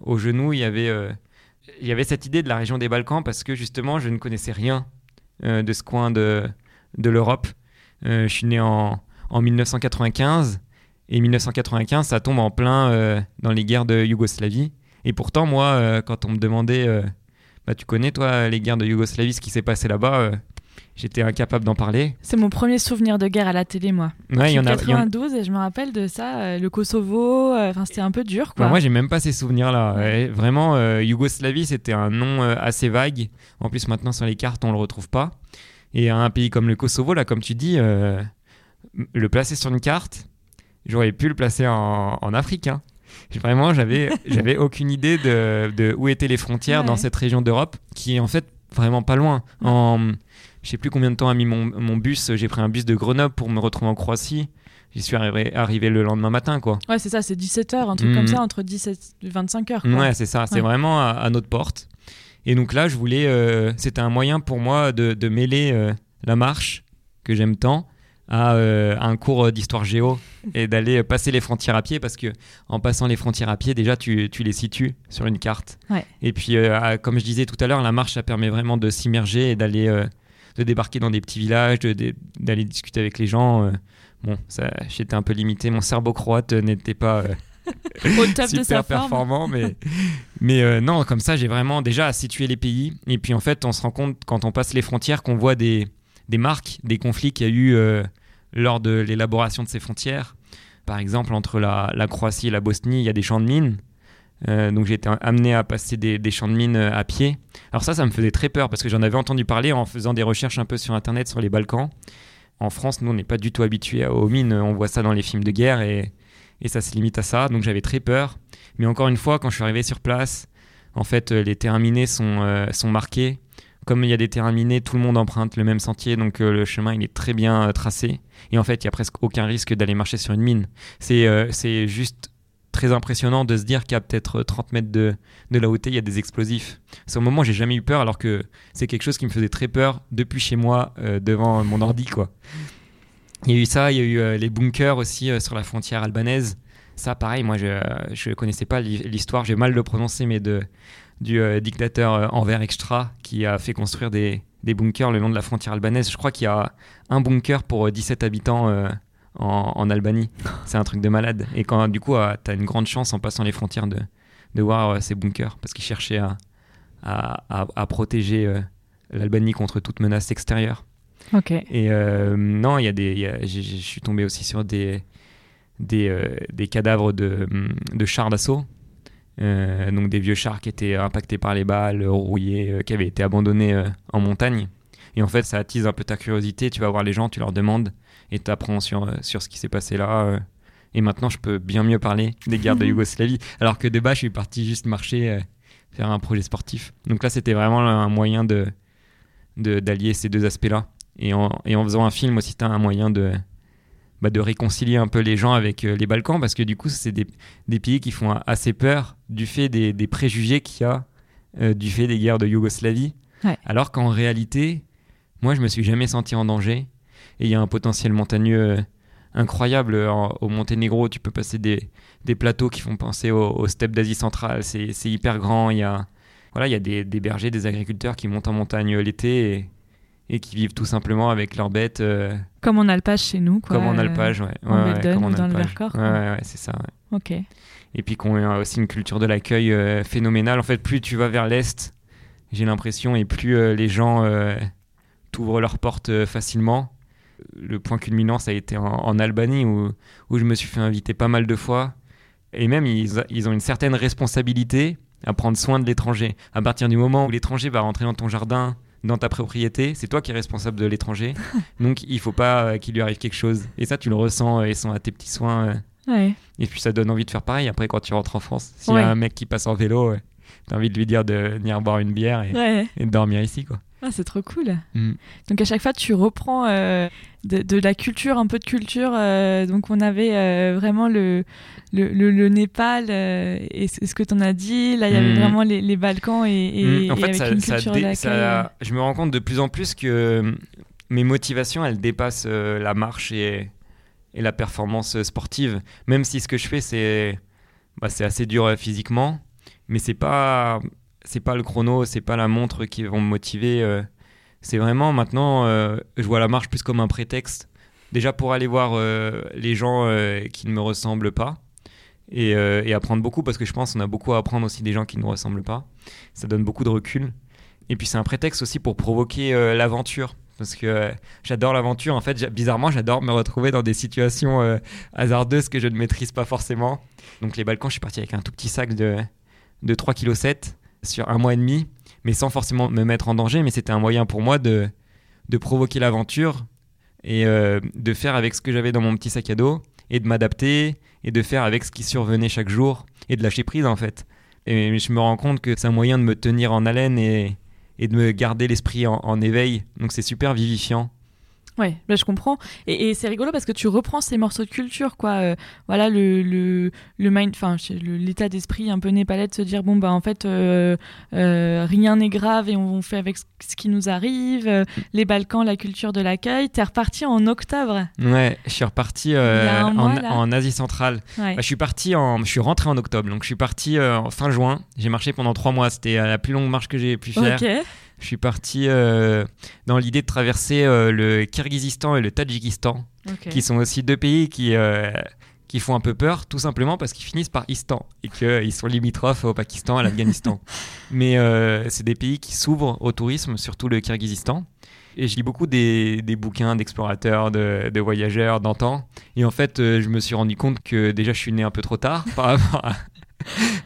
au genou. Il y avait, il y avait cette idée de la région des Balkans parce que justement, je ne connaissais rien de ce coin de, de l'Europe. Je suis né en, en 1995. Et 1995, ça tombe en plein euh, dans les guerres de Yougoslavie. Et pourtant, moi, euh, quand on me demandait, euh, bah, tu connais toi les guerres de Yougoslavie, ce qui s'est passé là-bas, j'étais incapable d'en parler. C'est mon premier souvenir de guerre à la télé, moi. Ouais, il y en a. il y en- 92 et je me rappelle de ça, le Kosovo, enfin c'était un peu dur quoi. Bah, moi, j'ai même pas ces souvenirs-là. Ouais, Vraiment, Yougoslavie, c'était un nom assez vague. En plus, maintenant, sur les cartes, on le retrouve pas. Et un pays comme le Kosovo, là, comme tu dis, le placer sur une carte, j'aurais pu le placer en, en Afrique. hein. Vraiment, j'avais, j'avais aucune idée de, de où étaient les frontières Ouais. dans cette région d'Europe, qui est en fait vraiment pas loin. En, je sais plus combien de temps a mis mon, mon bus. J'ai pris un bus de Grenoble pour me retrouver en Croatie. J'y suis arrivé, arrivé le lendemain matin, quoi. Ouais, c'est ça, c'est 17 heures, un truc comme ça, entre 17 et 25 heures. Quoi. Ouais, c'est ça. C'est vraiment à, à notre porte. Et donc là, je voulais. euh, C'était un moyen pour moi de, de mêler euh, la marche, que j'aime tant, à, euh, à un cours d'histoire géo et d'aller passer les frontières à pied parce que en passant les frontières à pied, déjà, tu, tu les situes sur une carte. Ouais. Et puis, euh, comme je disais tout à l'heure, la marche, ça permet vraiment de s'immerger et d'aller. euh, de débarquer dans des petits villages, d'aller discuter avec les gens. euh. bon, ça, j'étais un peu limité. Mon cerveau croate euh, n'était pas. euh, Au top de sa super forme. performant, mais, mais euh, non, comme ça, j'ai vraiment déjà à situer les pays. Et puis en fait, on se rend compte quand on passe les frontières qu'on voit des, des marques, des conflits qu'il y a eu euh, lors de l'élaboration de ces frontières. Par exemple, entre la, Croatie et la Bosnie, il y a des champs de mines. Euh, donc j'ai été amené à passer des, champs de mines euh, à pied. Alors ça, ça me faisait très peur parce que j'en avais entendu parler en faisant des recherches un peu sur Internet sur les Balkans. En France, nous, on n'est pas du tout habitués aux mines. On voit ça dans les films de guerre et, et ça se limite à ça. Donc j'avais très peur. Mais encore une fois, quand je suis arrivé sur place, en fait, les terrains minés sont, sont marqués. Comme il y a des terrains minés, tout le monde emprunte le même sentier, donc euh, le chemin il est très bien euh, tracé. Et en fait, il y a presque aucun risque d'aller marcher sur une mine. C'est euh, juste très impressionnant de se dire qu'à peut-être 30 mètres de, de là où il y a des explosifs. C'est au moment j'ai jamais eu peur, alors que c'est quelque chose qui me faisait très peur depuis chez moi, devant mon ordi, quoi. Il y a eu ça, il y a eu les bunkers aussi sur la frontière albanaise. Ça, pareil, moi, je ne connaissais pas l'histoire, j'ai mal le prononcer, mais de, du dictateur Envers Extra qui a fait construire des, des bunkers le long de la frontière albanaise. Je crois qu'il y a un bunker pour 17 habitants en, Albanie. C'est un truc de malade. Et quand du coup, euh, tu as une grande chance en passant les frontières de, de voir euh, ces bunkers parce qu'ils cherchaient à, à, à, protéger euh, l'Albanie contre toute menace extérieure. Ok. Et non, il y a des, je suis tombé aussi sur des, des, des cadavres de, de chars d'assaut. Donc des vieux chars qui étaient impactés par les balles, rouillés, qui avaient été abandonnés en montagne. Et en fait, ça attise un peu ta curiosité. Tu vas voir les gens, tu leur demandes et tu apprends sur, euh, sur ce qui s'est passé là. Euh. et maintenant, je peux bien mieux parler des guerres de Yougoslavie. Alors que de bas, je suis parti juste marcher, euh, faire un projet sportif. Donc là, c'était vraiment un moyen de d'allier ces deux aspects-là. Et en, et en faisant un film aussi, c'était un moyen de, bah, de réconcilier un peu les gens avec les Balkans, parce que du coup, c'est des, des, pays qui font assez peur du fait des, des préjugés qu'il y a du fait des guerres de Yougoslavie. Alors qu'en réalité, moi, je me suis jamais senti en danger. Et il y a un potentiel montagneux euh, incroyable au Monténégro. Tu peux passer des, des plateaux qui font penser aux, steppes d'Asie centrale. C'est hyper grand. Il y a, voilà, il y a des, des, bergers, des agriculteurs qui montent en montagne l'été et, et, qui vivent tout simplement avec leurs bêtes. Euh, comme en alpage chez nous, quoi. Comme en alpage, ouais. ouais, comme en dans le Vercors. Ouais, ouais, c'est ça. Ok. Et puis qu'on a aussi une culture de l'accueil euh, phénoménale. En fait, plus tu vas vers l'est, j'ai l'impression, et plus les gens t'ouvrent leurs portes facilement le point culminant, ça a été en, Albanie, où, où, je me suis fait inviter pas mal de fois. Et même, ils, ils, ont une certaine responsabilité à prendre soin de l'étranger. À partir du moment où l'étranger va rentrer dans ton jardin, dans ta propriété, c'est toi qui es responsable de l'étranger. Donc, il faut pas euh, qu'il lui arrive quelque chose. Et ça, tu le ressens, euh, ils sont à tes petits soins. Euh. Et puis, ça donne envie de faire pareil après quand tu rentres en France. S'il y a un mec qui passe en vélo, tu as envie de lui dire de venir boire une bière et, et de dormir ici, quoi. Ah, c'est trop cool. Mm. Donc à chaque fois, tu reprends euh, de, la culture, un peu de culture. Euh, donc on avait euh, vraiment le, le, le, Népal et ce que tu en as dit. Là, il y avait mm. vraiment les, Balkans et, mm. en fait, ça, une culture Je me rends compte de plus en plus que mes motivations, elles dépassent la marche et, et la performance sportive. Même si ce que je fais, c'est bah, assez dur physiquement, mais c'est pas c'est pas le chrono, c'est pas la montre qui vont me motiver. Euh, c'est vraiment maintenant, euh, je vois la marche plus comme un prétexte. Déjà pour aller voir euh, les gens qui ne me ressemblent pas et, apprendre beaucoup parce que je pense qu'on a beaucoup à apprendre aussi des gens qui ne nous ressemblent pas. Ça donne beaucoup de recul. Et puis c'est un prétexte aussi pour provoquer l'aventure parce que j'adore l'aventure. En fait, bizarrement, j'adore me retrouver dans des situations hasardeuses que je ne maîtrise pas forcément. Donc les Balkans, je suis parti avec un tout petit sac de, de 3,7 kg sur un mois et demi, mais sans forcément me mettre en danger. Mais c'était un moyen pour moi de, de provoquer l'aventure et euh, de faire avec ce que j'avais dans mon petit sac à dos et de m'adapter et de faire avec ce qui survenait chaque jour et de lâcher prise en fait. Et je me rends compte que c'est un moyen de me tenir en haleine et, et de me garder l'esprit en éveil. Donc c'est super vivifiant. Ouais, je comprends. Et, c'est rigolo parce que tu reprends ces morceaux de culture, quoi. Euh, voilà, le, le, le mind, enfin, l'état d'esprit un peu népalais de se dire, bon, bah, en fait, euh, euh, rien n'est grave et on, fait avec ce qui nous arrive. les Balkans, la culture de l'accueil. T'es reparti en octobre. Ouais, je suis reparti en, en, Asie centrale. Bah, je suis parti en, je suis rentré en octobre, donc je suis parti en fin juin. J'ai marché pendant trois mois. C'était la plus longue marche que j'ai pu faire. Je suis parti euh, dans l'idée de traverser euh, le Kyrgyzstan et le Tadjikistan, qui sont aussi deux pays qui, euh, qui font un peu peur, tout simplement parce qu'ils finissent par Istan et qu'ils sont limitrophes au Pakistan, à l'Afghanistan. Mais c'est des pays qui s'ouvrent au tourisme, surtout le Kyrgyzstan. Et je lis beaucoup des, des bouquins d'explorateurs, de, de, voyageurs d'antan. Et en fait, je me suis rendu compte que déjà, je suis né un peu trop tard par rapport à,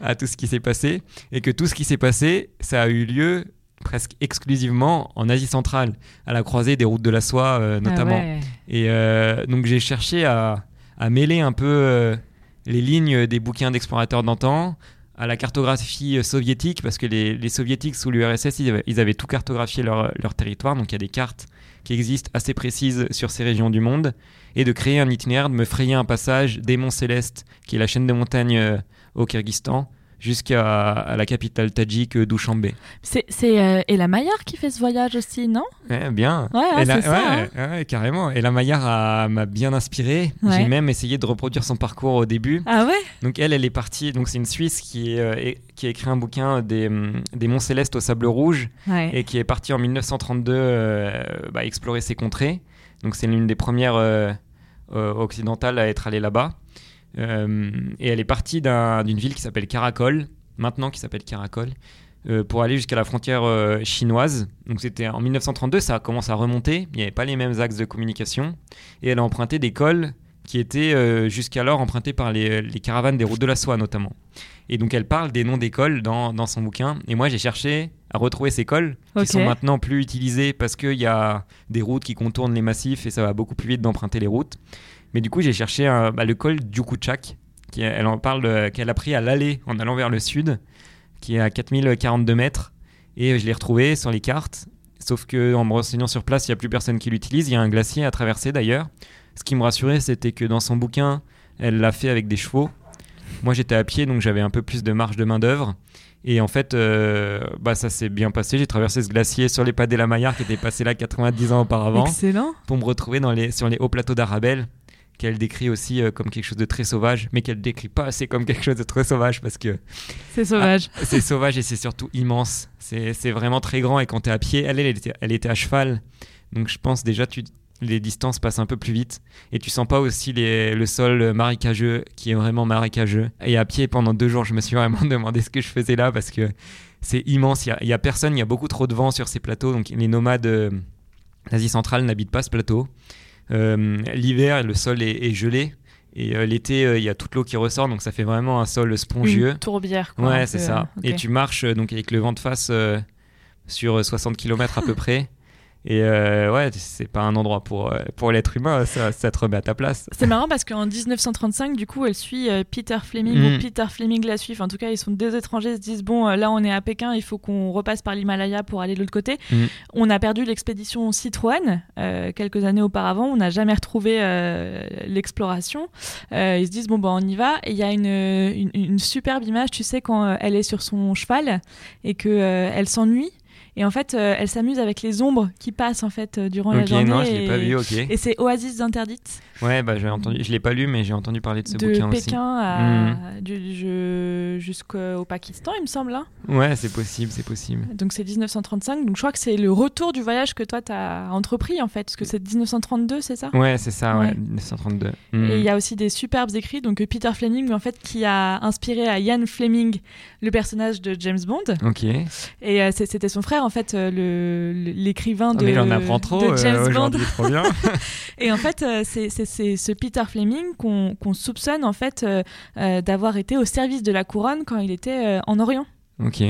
à tout ce qui s'est passé. Et que tout ce qui s'est passé, ça a eu lieu presque exclusivement en Asie centrale, à la croisée des routes de la soie euh, ah notamment. Et euh, donc j'ai cherché à, à, mêler un peu euh, les lignes des bouquins d'explorateurs d'antan à la cartographie soviétique, parce que les, les soviétiques sous l'URSS, ils, ils, avaient tout cartographié leur, leur, territoire, donc il y a des cartes qui existent assez précises sur ces régions du monde. Et de créer un itinéraire, de me frayer un passage des Monts Célestes, qui est la chaîne de montagnes au Kyrgyzstan, jusqu'à la capitale tadjik euh, Dushanbe. C'est euh, Ella Maillard qui fait ce voyage aussi, non? Ouais, bien. Ouais, ah, Et la- c'est ça. ouais, ouais, carrément. Et la Maillard m'a bien inspiré. J'ai même essayé de reproduire son parcours au début. Ah ouais? Donc elle, elle est partie. Donc c'est une Suisse qui, euh, qui a écrit un bouquin des, hum, des Monts Célestes au Sable Rouge et qui est partie en 1932 euh, bah, explorer ces contrées. Donc c'est l'une des premières occidentales à être allée là-bas. Euh, et elle est partie d'un- d'une ville qui s'appelle Karakol, maintenant qui s'appelle Karakol, euh, pour aller jusqu'à la frontière euh, chinoise. Donc c'était en 1932, ça commence à remonter. Il n'y avait pas les mêmes axes de communication. Et elle a emprunté des cols qui étaient jusqu'alors empruntés par les, les caravanes des routes de la soie notamment. Et donc elle parle des noms d'écoles dans, dans son bouquin. Et moi j'ai cherché à retrouver ces cols qui sont maintenant plus utilisés parce qu'il y a des routes qui contournent les massifs et ça va beaucoup plus vite d'emprunter les routes. Mais du coup j'ai cherché un- bah, le col Djukuchak, qui elle en parle euh, qu'elle a pris à l'aller en allant vers le sud, qui est à 4042 mètres. Et euh, je l'ai retrouvé sur les cartes. Sauf que en me renseignant sur place, il n'y a plus personne qui l'utilise. Il y a un glacier à traverser d'ailleurs. Ce qui me rassurait, c'était que dans son bouquin, elle l'a fait avec des chevaux. Moi, j'étais à pied, donc j'avais un peu plus de marge de main-d'œuvre. Et en fait, euh, bah, ça s'est bien passé. J'ai traversé ce glacier sur les pas de la Maillard qui était passé là 90 ans auparavant Excellent. pour me retrouver dans les, sur les hauts plateaux d'Arabelle qu'elle décrit aussi euh, comme quelque chose de très sauvage, mais qu'elle décrit pas assez comme quelque chose de très sauvage parce que C'est sauvage. c'est sauvage et c'est surtout immense. C'est vraiment très grand et quand tu es à pied, elle, elle était, elle était à cheval. Donc je pense déjà tu, les distances passent un peu plus vite et tu sens pas aussi les- le sol marécageux qui est vraiment marécageux. Et à pied pendant deux jours, je me suis vraiment demandé ce que je faisais là parce que c'est immense. Il y y a personne, il y a beaucoup trop de vent sur ces plateaux. Donc les nomades euh, d'Asie centrale n'habitent pas ce plateau. Euh, L'hiver, le sol est, est gelé. Et euh, l'été, euh, il y a toute l'eau qui ressort, donc ça fait vraiment un sol spongieux. Une tourbière, quoi. Ouais, c'est ça. euh, Et tu marches euh, donc avec le vent de face sur 60 km à peu près. Et euh, ouais, c'est pas un endroit pour, euh, pour l'être humain, ça, ça te remet à ta place. C'est marrant parce qu'en 1935, du coup, elle suit euh, Peter Fleming Mm. ou Peter Fleming la suit. Enfin, en tout cas, ils sont deux étrangers, ils se disent bon, là, on est à Pékin, il faut qu'on repasse par l'Himalaya pour aller de l'autre côté. Mm. On a perdu l'expédition Citroën euh, quelques années auparavant. On n'a jamais retrouvé euh, l'exploration. Euh, ils se disent bon, bah, on y va. Et il y a une, une, une superbe image, tu sais, quand elle est sur son cheval et que euh, elle s'ennuie. Et en fait, euh, elle s'amuse avec les ombres qui passent en fait euh, durant la Ok, journée. non, je l'ai et... pas vu, ok. Et c'est Oasis interdite Ouais, bah j'ai entendu, je l'ai pas lu, mais j'ai entendu parler de ce de bouquin aussi. Pékin à, du- je- jusqu'au Pakistan, il me semble. Là. Ouais, c'est possible, c'est possible. Donc c'est 1935. Donc je crois que c'est le retour du voyage que toi tu as entrepris en fait, parce que c'est 1932, c'est ça? Ouais, c'est ça, ouais, Ouais. 1932. Et il y a aussi des superbes écrits. Donc Peter Fleming, en fait, qui a inspiré à Ian Fleming le personnage de James Bond. Ok. Et euh, c'était son frère, en fait, euh, le- l'écrivain Ah, de, mais j'en apprends trop de euh, James Bond. trop bien. Et en fait, euh, c'est ce Peter Fleming qu'on soupçonne en fait d'avoir été au service de la couronne quand il était en Orient. ok.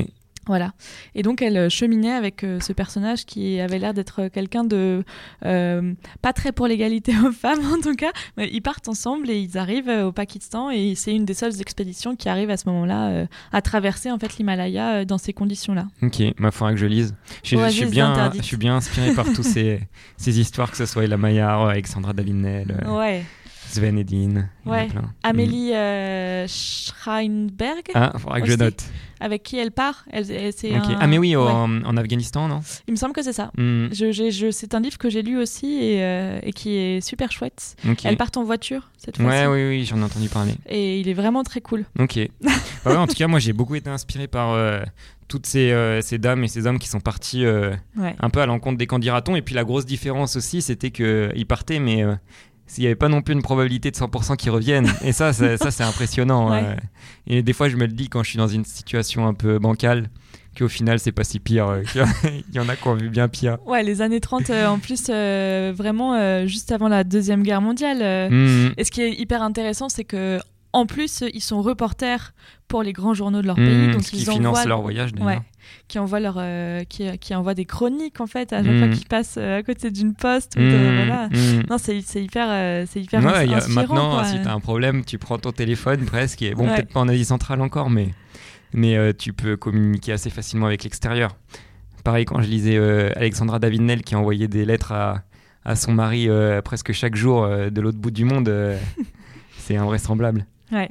Voilà. Et donc elle euh, cheminait avec euh, ce personnage qui avait l'air d'être quelqu'un de euh, pas très pour l'égalité homme-femme en tout cas. Mais ils partent ensemble et ils arrivent euh, au Pakistan et c'est une des seules expéditions qui arrive à ce moment-là euh, à traverser en fait l'Himalaya euh, dans ces conditions-là. Ok, ma faudra que je lise. Je, suis- je Oasis suis bien, je suis bien inspiré par tous ces, ces histoires, que ce soit Ella Maillard, Alexandra Davinel, euh, Ouais. Sven Edin. Ouais. plein. Mm. Amélie euh, Schreinberg. Ah, faudra que je note. avec qui elle part. Elle, elle- un- Ah, mais oui, au- ouais. en, en Afghanistan, non? Il me semble que c'est ça. Hmm, Je, c'est un livre que j'ai lu aussi et, euh, et qui est super chouette. Ok. Elle part en voiture cette fois-ci. Ouais, oui, oui, j'en ai entendu parler. Et il est vraiment très cool. Ok. Bah ouais, en tout cas, moi, j'ai beaucoup été inspiré par euh, toutes ces, euh, ces dames et ces hommes qui sont partis euh, Ouais. un peu à l'encontre des candidatons. Et puis la grosse différence aussi, c'était qu'ils partaient, mais euh, s'il n'y avait pas non plus une probabilité de 100% qu'ils reviennent. Et ça, ça, ça, c'est impressionnant. Ouais. Et des fois, je me le dis quand je suis dans une situation un peu bancale, qu'au final, c'est pas si pire. euh, Il y en a qui ont vu bien pire. Ouais, les années 30, euh, en plus, euh, vraiment euh, juste avant la Deuxième Guerre mondiale. Hmm, Et ce qui est hyper intéressant, c'est que en plus, ils sont reporters pour les grands journaux de leur hmm, pays. Donc ce qui ils finance envoient, leur voyage, d'ailleurs. ouais, qui envoient leur, euh, qui, qui envoient des chroniques en fait à chaque Mm. fois qu'ils passent euh, à côté d'une poste. ou de- voilà. hmm. Non, c'est hyper, euh, c'est hyper Ouais, a- inspirant. maintenant, quoi. si tu as un problème, tu prends ton téléphone presque. Et bon, Ouais. peut-être pas en Asie centrale encore, mais, mais euh, tu peux communiquer assez facilement avec l'extérieur. Pareil, quand je lisais euh, Alexandra Davinel qui envoyait des lettres à, à son mari euh, presque chaque jour euh, de l'autre bout du monde, euh, c'est invraisemblable. Ouais.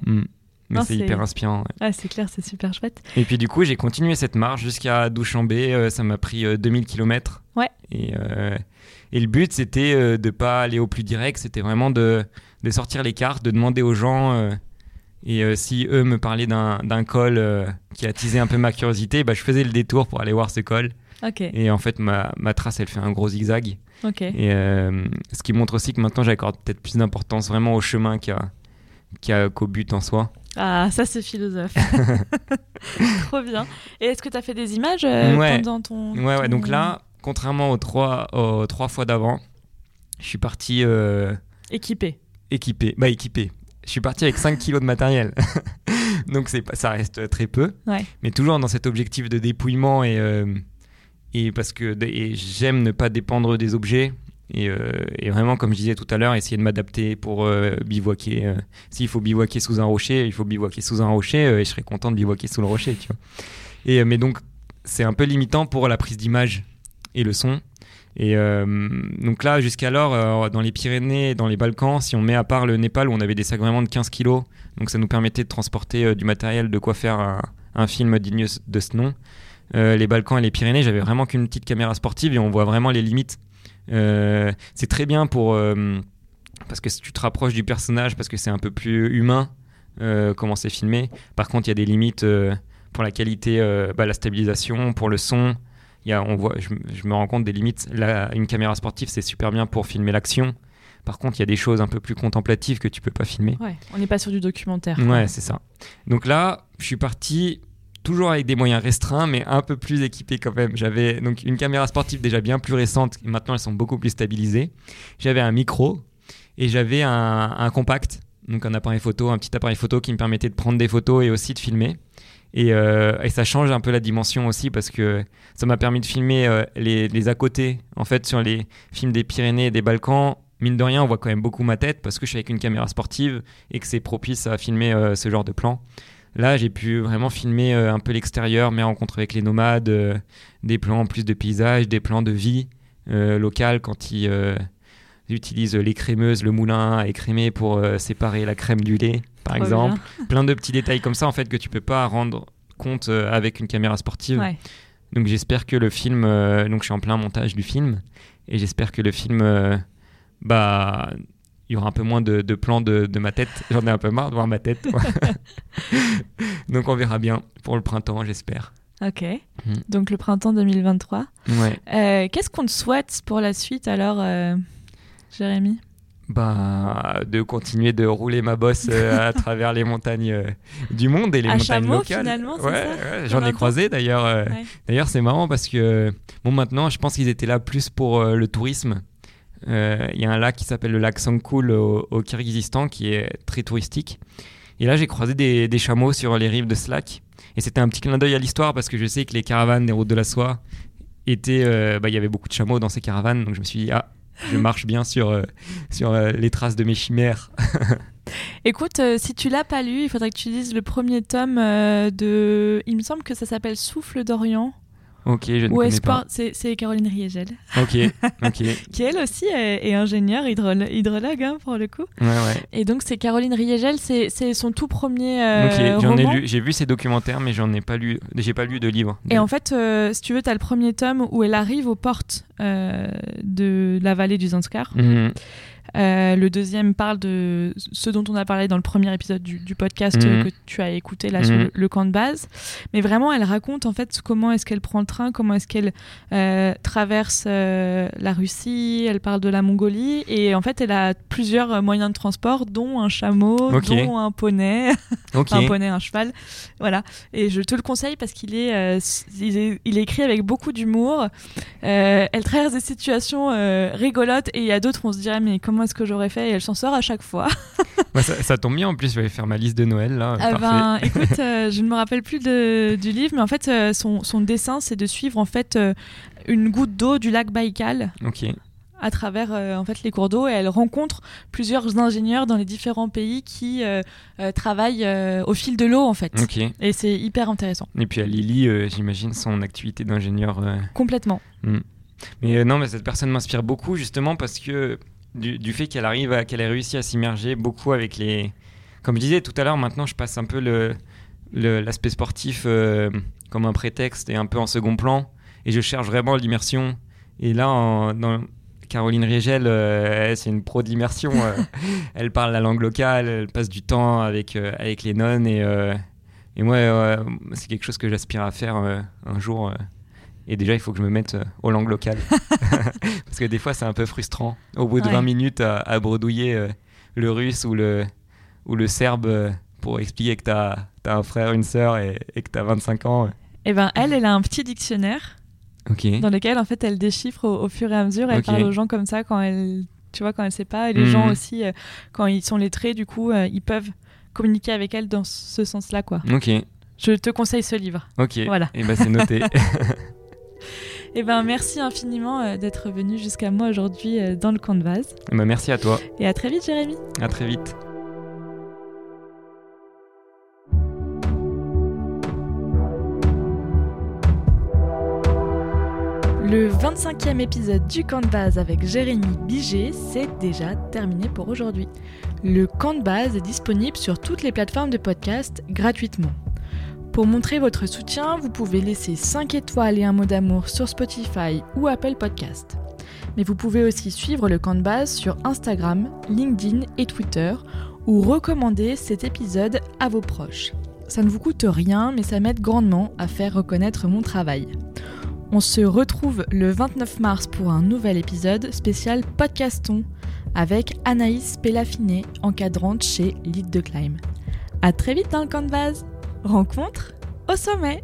Mais c'est hyper inspirant. ouais. Ah, c'est clair, c'est super chouette. Et puis du coup, j'ai continué cette marche jusqu'à Douchambé. euh, ça m'a pris euh, 2000 km. Ouais. Et, euh, et le but, c'était euh, de pas aller au plus direct. C'était vraiment de, de sortir les cartes, de demander aux gens. et si eux me parlaient d'un col qui attisait un peu ma curiosité, bah, je faisais le détour pour aller voir ce col. Ok, Et en fait, ma, ma trace, elle fait un gros zigzag. ok. Et ce qui montre aussi que maintenant, j'accorde peut-être plus d'importance vraiment au chemin qu'à qu'à- qu'au but en soi. Ah, ça c'est philosophe. Trop bien. Et est-ce que tu as fait des images euh, Ouais. pendant ton... Ouais, ouais, donc là, contrairement aux trois, aux trois fois d'avant, je suis parti euh, Équipé. équipé. Bah, équipé. Je suis parti avec 5 kilos de matériel. donc c'est ça reste très peu. Ouais. Mais toujours dans cet objectif de dépouillement et, euh, et parce que et j'aime ne pas dépendre des objets. Et, euh, et vraiment, comme je disais tout à l'heure, essayer de m'adapter pour euh, bivouaquer. euh, S'il faut bivouaquer sous un rocher, il faut bivouaquer sous un rocher euh, et je serais content de bivouaquer sous le rocher. Et, mais donc, c'est un peu limitant pour la prise d'image et le son. Et donc là, jusqu'alors, dans les Pyrénées, dans les Balkans, si on met à part le Népal où on avait des sacs vraiment de 15 kilos, donc ça nous permettait de transporter du matériel, de quoi faire un, film digne de ce nom. Les Balkans et les Pyrénées, j'avais vraiment qu'une petite caméra sportive et on voit vraiment les limites. Euh, c'est très bien pour euh, parce que si tu te rapproches du personnage, parce que c'est un peu plus humain euh, comment c'est filmé. Par contre, il y a des limites euh, pour la qualité, euh, bah, la stabilisation, pour le son. Y a, on voit, je, je me rends compte des limites. Là, une caméra sportive, c'est super bien pour filmer l'action. Par contre, il y a des choses un peu plus contemplatives que tu peux pas filmer. Ouais, on n'est pas sur du documentaire. Ouais, c'est ça. Donc là, je suis parti toujours avec des moyens restreints, mais un peu plus équipé quand même. J'avais donc une caméra sportive déjà bien plus récente. Maintenant, elles sont beaucoup plus stabilisées. J'avais un micro et j'avais un, compact, donc un appareil photo, un petit appareil photo qui me permettait de prendre des photos et aussi de filmer. Et, euh, ça change un peu la dimension aussi parce que ça m'a permis de filmer euh, les, les à côté. En fait, sur les films des Pyrénées et des Balkans, mine de rien, on voit quand même beaucoup ma tête parce que je suis avec une caméra sportive et que c'est propice à filmer euh, ce genre de plan. Là, j'ai pu vraiment filmer euh, un peu l'extérieur, mes rencontres avec les nomades, euh, des plans en plus de paysages, des plans de vie euh, locale quand ils utilisent les crémeuses, le moulin à écrémer pour séparer la crème du lait, par Trop exemple. Plein de petits détails comme ça, en fait, que tu peux pas rendre compte avec une caméra sportive. Ouais. Donc j'espère que le film, euh, donc je suis en plein montage du film, et j'espère que le film, euh, bah, il y aura un peu moins de, de plans de, de ma tête. J'en ai un peu marre de voir ma tête. donc on verra bien pour le printemps, j'espère. Ok. Mm. Donc le printemps 2023. Ouais. Euh, Qu'est-ce qu'on te souhaite pour la suite alors, euh, Jérémy? Bah, de continuer de rouler ma bosse euh, à travers les montagnes euh, du monde et les À montagnes chameau, locales. ouais, ouais, j'en ai croisé d'ailleurs. euh, Ouais. D'ailleurs, c'est marrant parce que bon, maintenant, je pense qu'ils étaient là plus pour le tourisme. Euh, Il y a un lac qui s'appelle le lac Sangkul au, au Kyrgyzstan qui est très touristique. Et là, j'ai croisé des, des chameaux sur les rives de ce lac. Et c'était un petit clin d'œil à l'histoire parce que je sais que les caravanes des routes de la soie étaient. euh, bah, Il y avait beaucoup de chameaux dans ces caravanes. Donc je me suis dit, ah, je marche bien sur, euh, sur euh, les traces de mes chimères. Écoute, euh, si tu l'as pas lu, il faudrait que tu lises le premier tome euh, de. Il me semble que ça s'appelle Souffle d'Orient. Ok, je ne Ou connais pas. C'est Caroline Riegel, Ok, ok. qui elle aussi est, est ingénieure, hydrolo- hydrologue hein, pour le coup. Ouais, ouais. Et donc c'est Caroline Riegel, c'est son tout premier euh, ok, j'en j'ai vu ces documentaires, mais j'en ai pas lu, j'ai pas lu de livre. Et en fait, euh, si tu veux, tu as le premier tome où elle arrive aux portes euh, de la vallée du Zanskar. Mhm. Euh, le deuxième parle de ce dont on a parlé dans le premier épisode du, du podcast Mhm. que tu as écouté là sur Mhm. le, le camp de base. Mais vraiment, elle raconte en fait comment est-ce qu'elle prend le train, comment est-ce qu'elle euh, traverse euh, la Russie, elle parle de la Mongolie et en fait, elle a plusieurs moyens de transport, dont un chameau, dont un poney, un poney, un cheval. Voilà. Et je te le conseille parce qu'il est, il est, il est écrit avec beaucoup d'humour. Elle traverse des situations rigolotes et il y a d'autres où on se dirait mais comment est-ce que j'aurais fait et elle s'en sort à chaque fois. Ouais, ça, ça tombe bien en plus, je vais faire ma liste de Noël là. Ah ben, écoute, euh, je ne me rappelle plus de- du livre, mais en fait, euh, son, son dessin, c'est de suivre en fait euh, une goutte d'eau du lac Baïkal Ok. à travers euh, en fait les cours d'eau et elle rencontre plusieurs ingénieurs dans les différents pays qui euh, euh, travaillent au fil de l'eau en fait. Et c'est hyper intéressant. Et puis à Lily, j'imagine son activité d'ingénieur. Complètement. Hmm. Mais non, mais cette personne m'inspire beaucoup justement parce que du, fait qu'elle arrive, qu'elle ait réussi à s'immerger beaucoup avec les. Comme je disais tout à l'heure, maintenant je passe un peu le, l'aspect sportif euh, comme un prétexte et un peu en second plan, et je cherche vraiment l'immersion. Et là, dans Caroline Riegel, euh, c'est une pro d'immersion. elle parle la langue locale, elle passe du temps avec, avec les nonnes, et, et moi, c'est quelque chose que j'aspire à faire un jour et déjà, il faut que je me mette euh, aux langues locales. Parce que des fois, c'est un peu frustrant. Au bout de 20 minutes à, bredouiller euh, le russe ou le, ou le serbe euh, pour expliquer que tu as, un frère, une sœur et, que tu as 25 ans. Eh ben, elle, elle a un petit dictionnaire dans lequel, en fait, elle déchiffre au, fur et à mesure. Elle parle aux gens comme ça quand elle, tu vois, quand elle sait pas. Et les gens mhm. aussi, quand ils sont lettrés, du coup, ils peuvent communiquer avec elle dans ce sens-là, quoi. Ok. Je te conseille ce livre. Ok. Voilà. Et eh ben, c'est noté. Eh ben, merci infiniment euh, d'être venu jusqu'à moi aujourd'hui euh, dans le Canvas. Eh ben, merci à toi. Et à très vite, Jérémy. À très vite. Le 25e épisode du camp de base avec Jérémy Biget, c'est déjà terminé pour aujourd'hui. Le camp de base est disponible sur toutes les plateformes de podcast gratuitement. Pour montrer votre soutien, vous pouvez laisser 5 étoiles et un mot d'amour sur Spotify ou Apple Podcast. Mais vous pouvez aussi suivre le camp de base sur Instagram, LinkedIn et Twitter ou recommander cet épisode à vos proches. Ça ne vous coûte rien, mais ça m'aide grandement à faire reconnaître mon travail. On se retrouve le 29 mars pour un nouvel épisode spécial Podcaston avec Anaïs Pellafiné, encadrante chez Lead de Climb. A très vite dans le camp de base Rencontre au sommet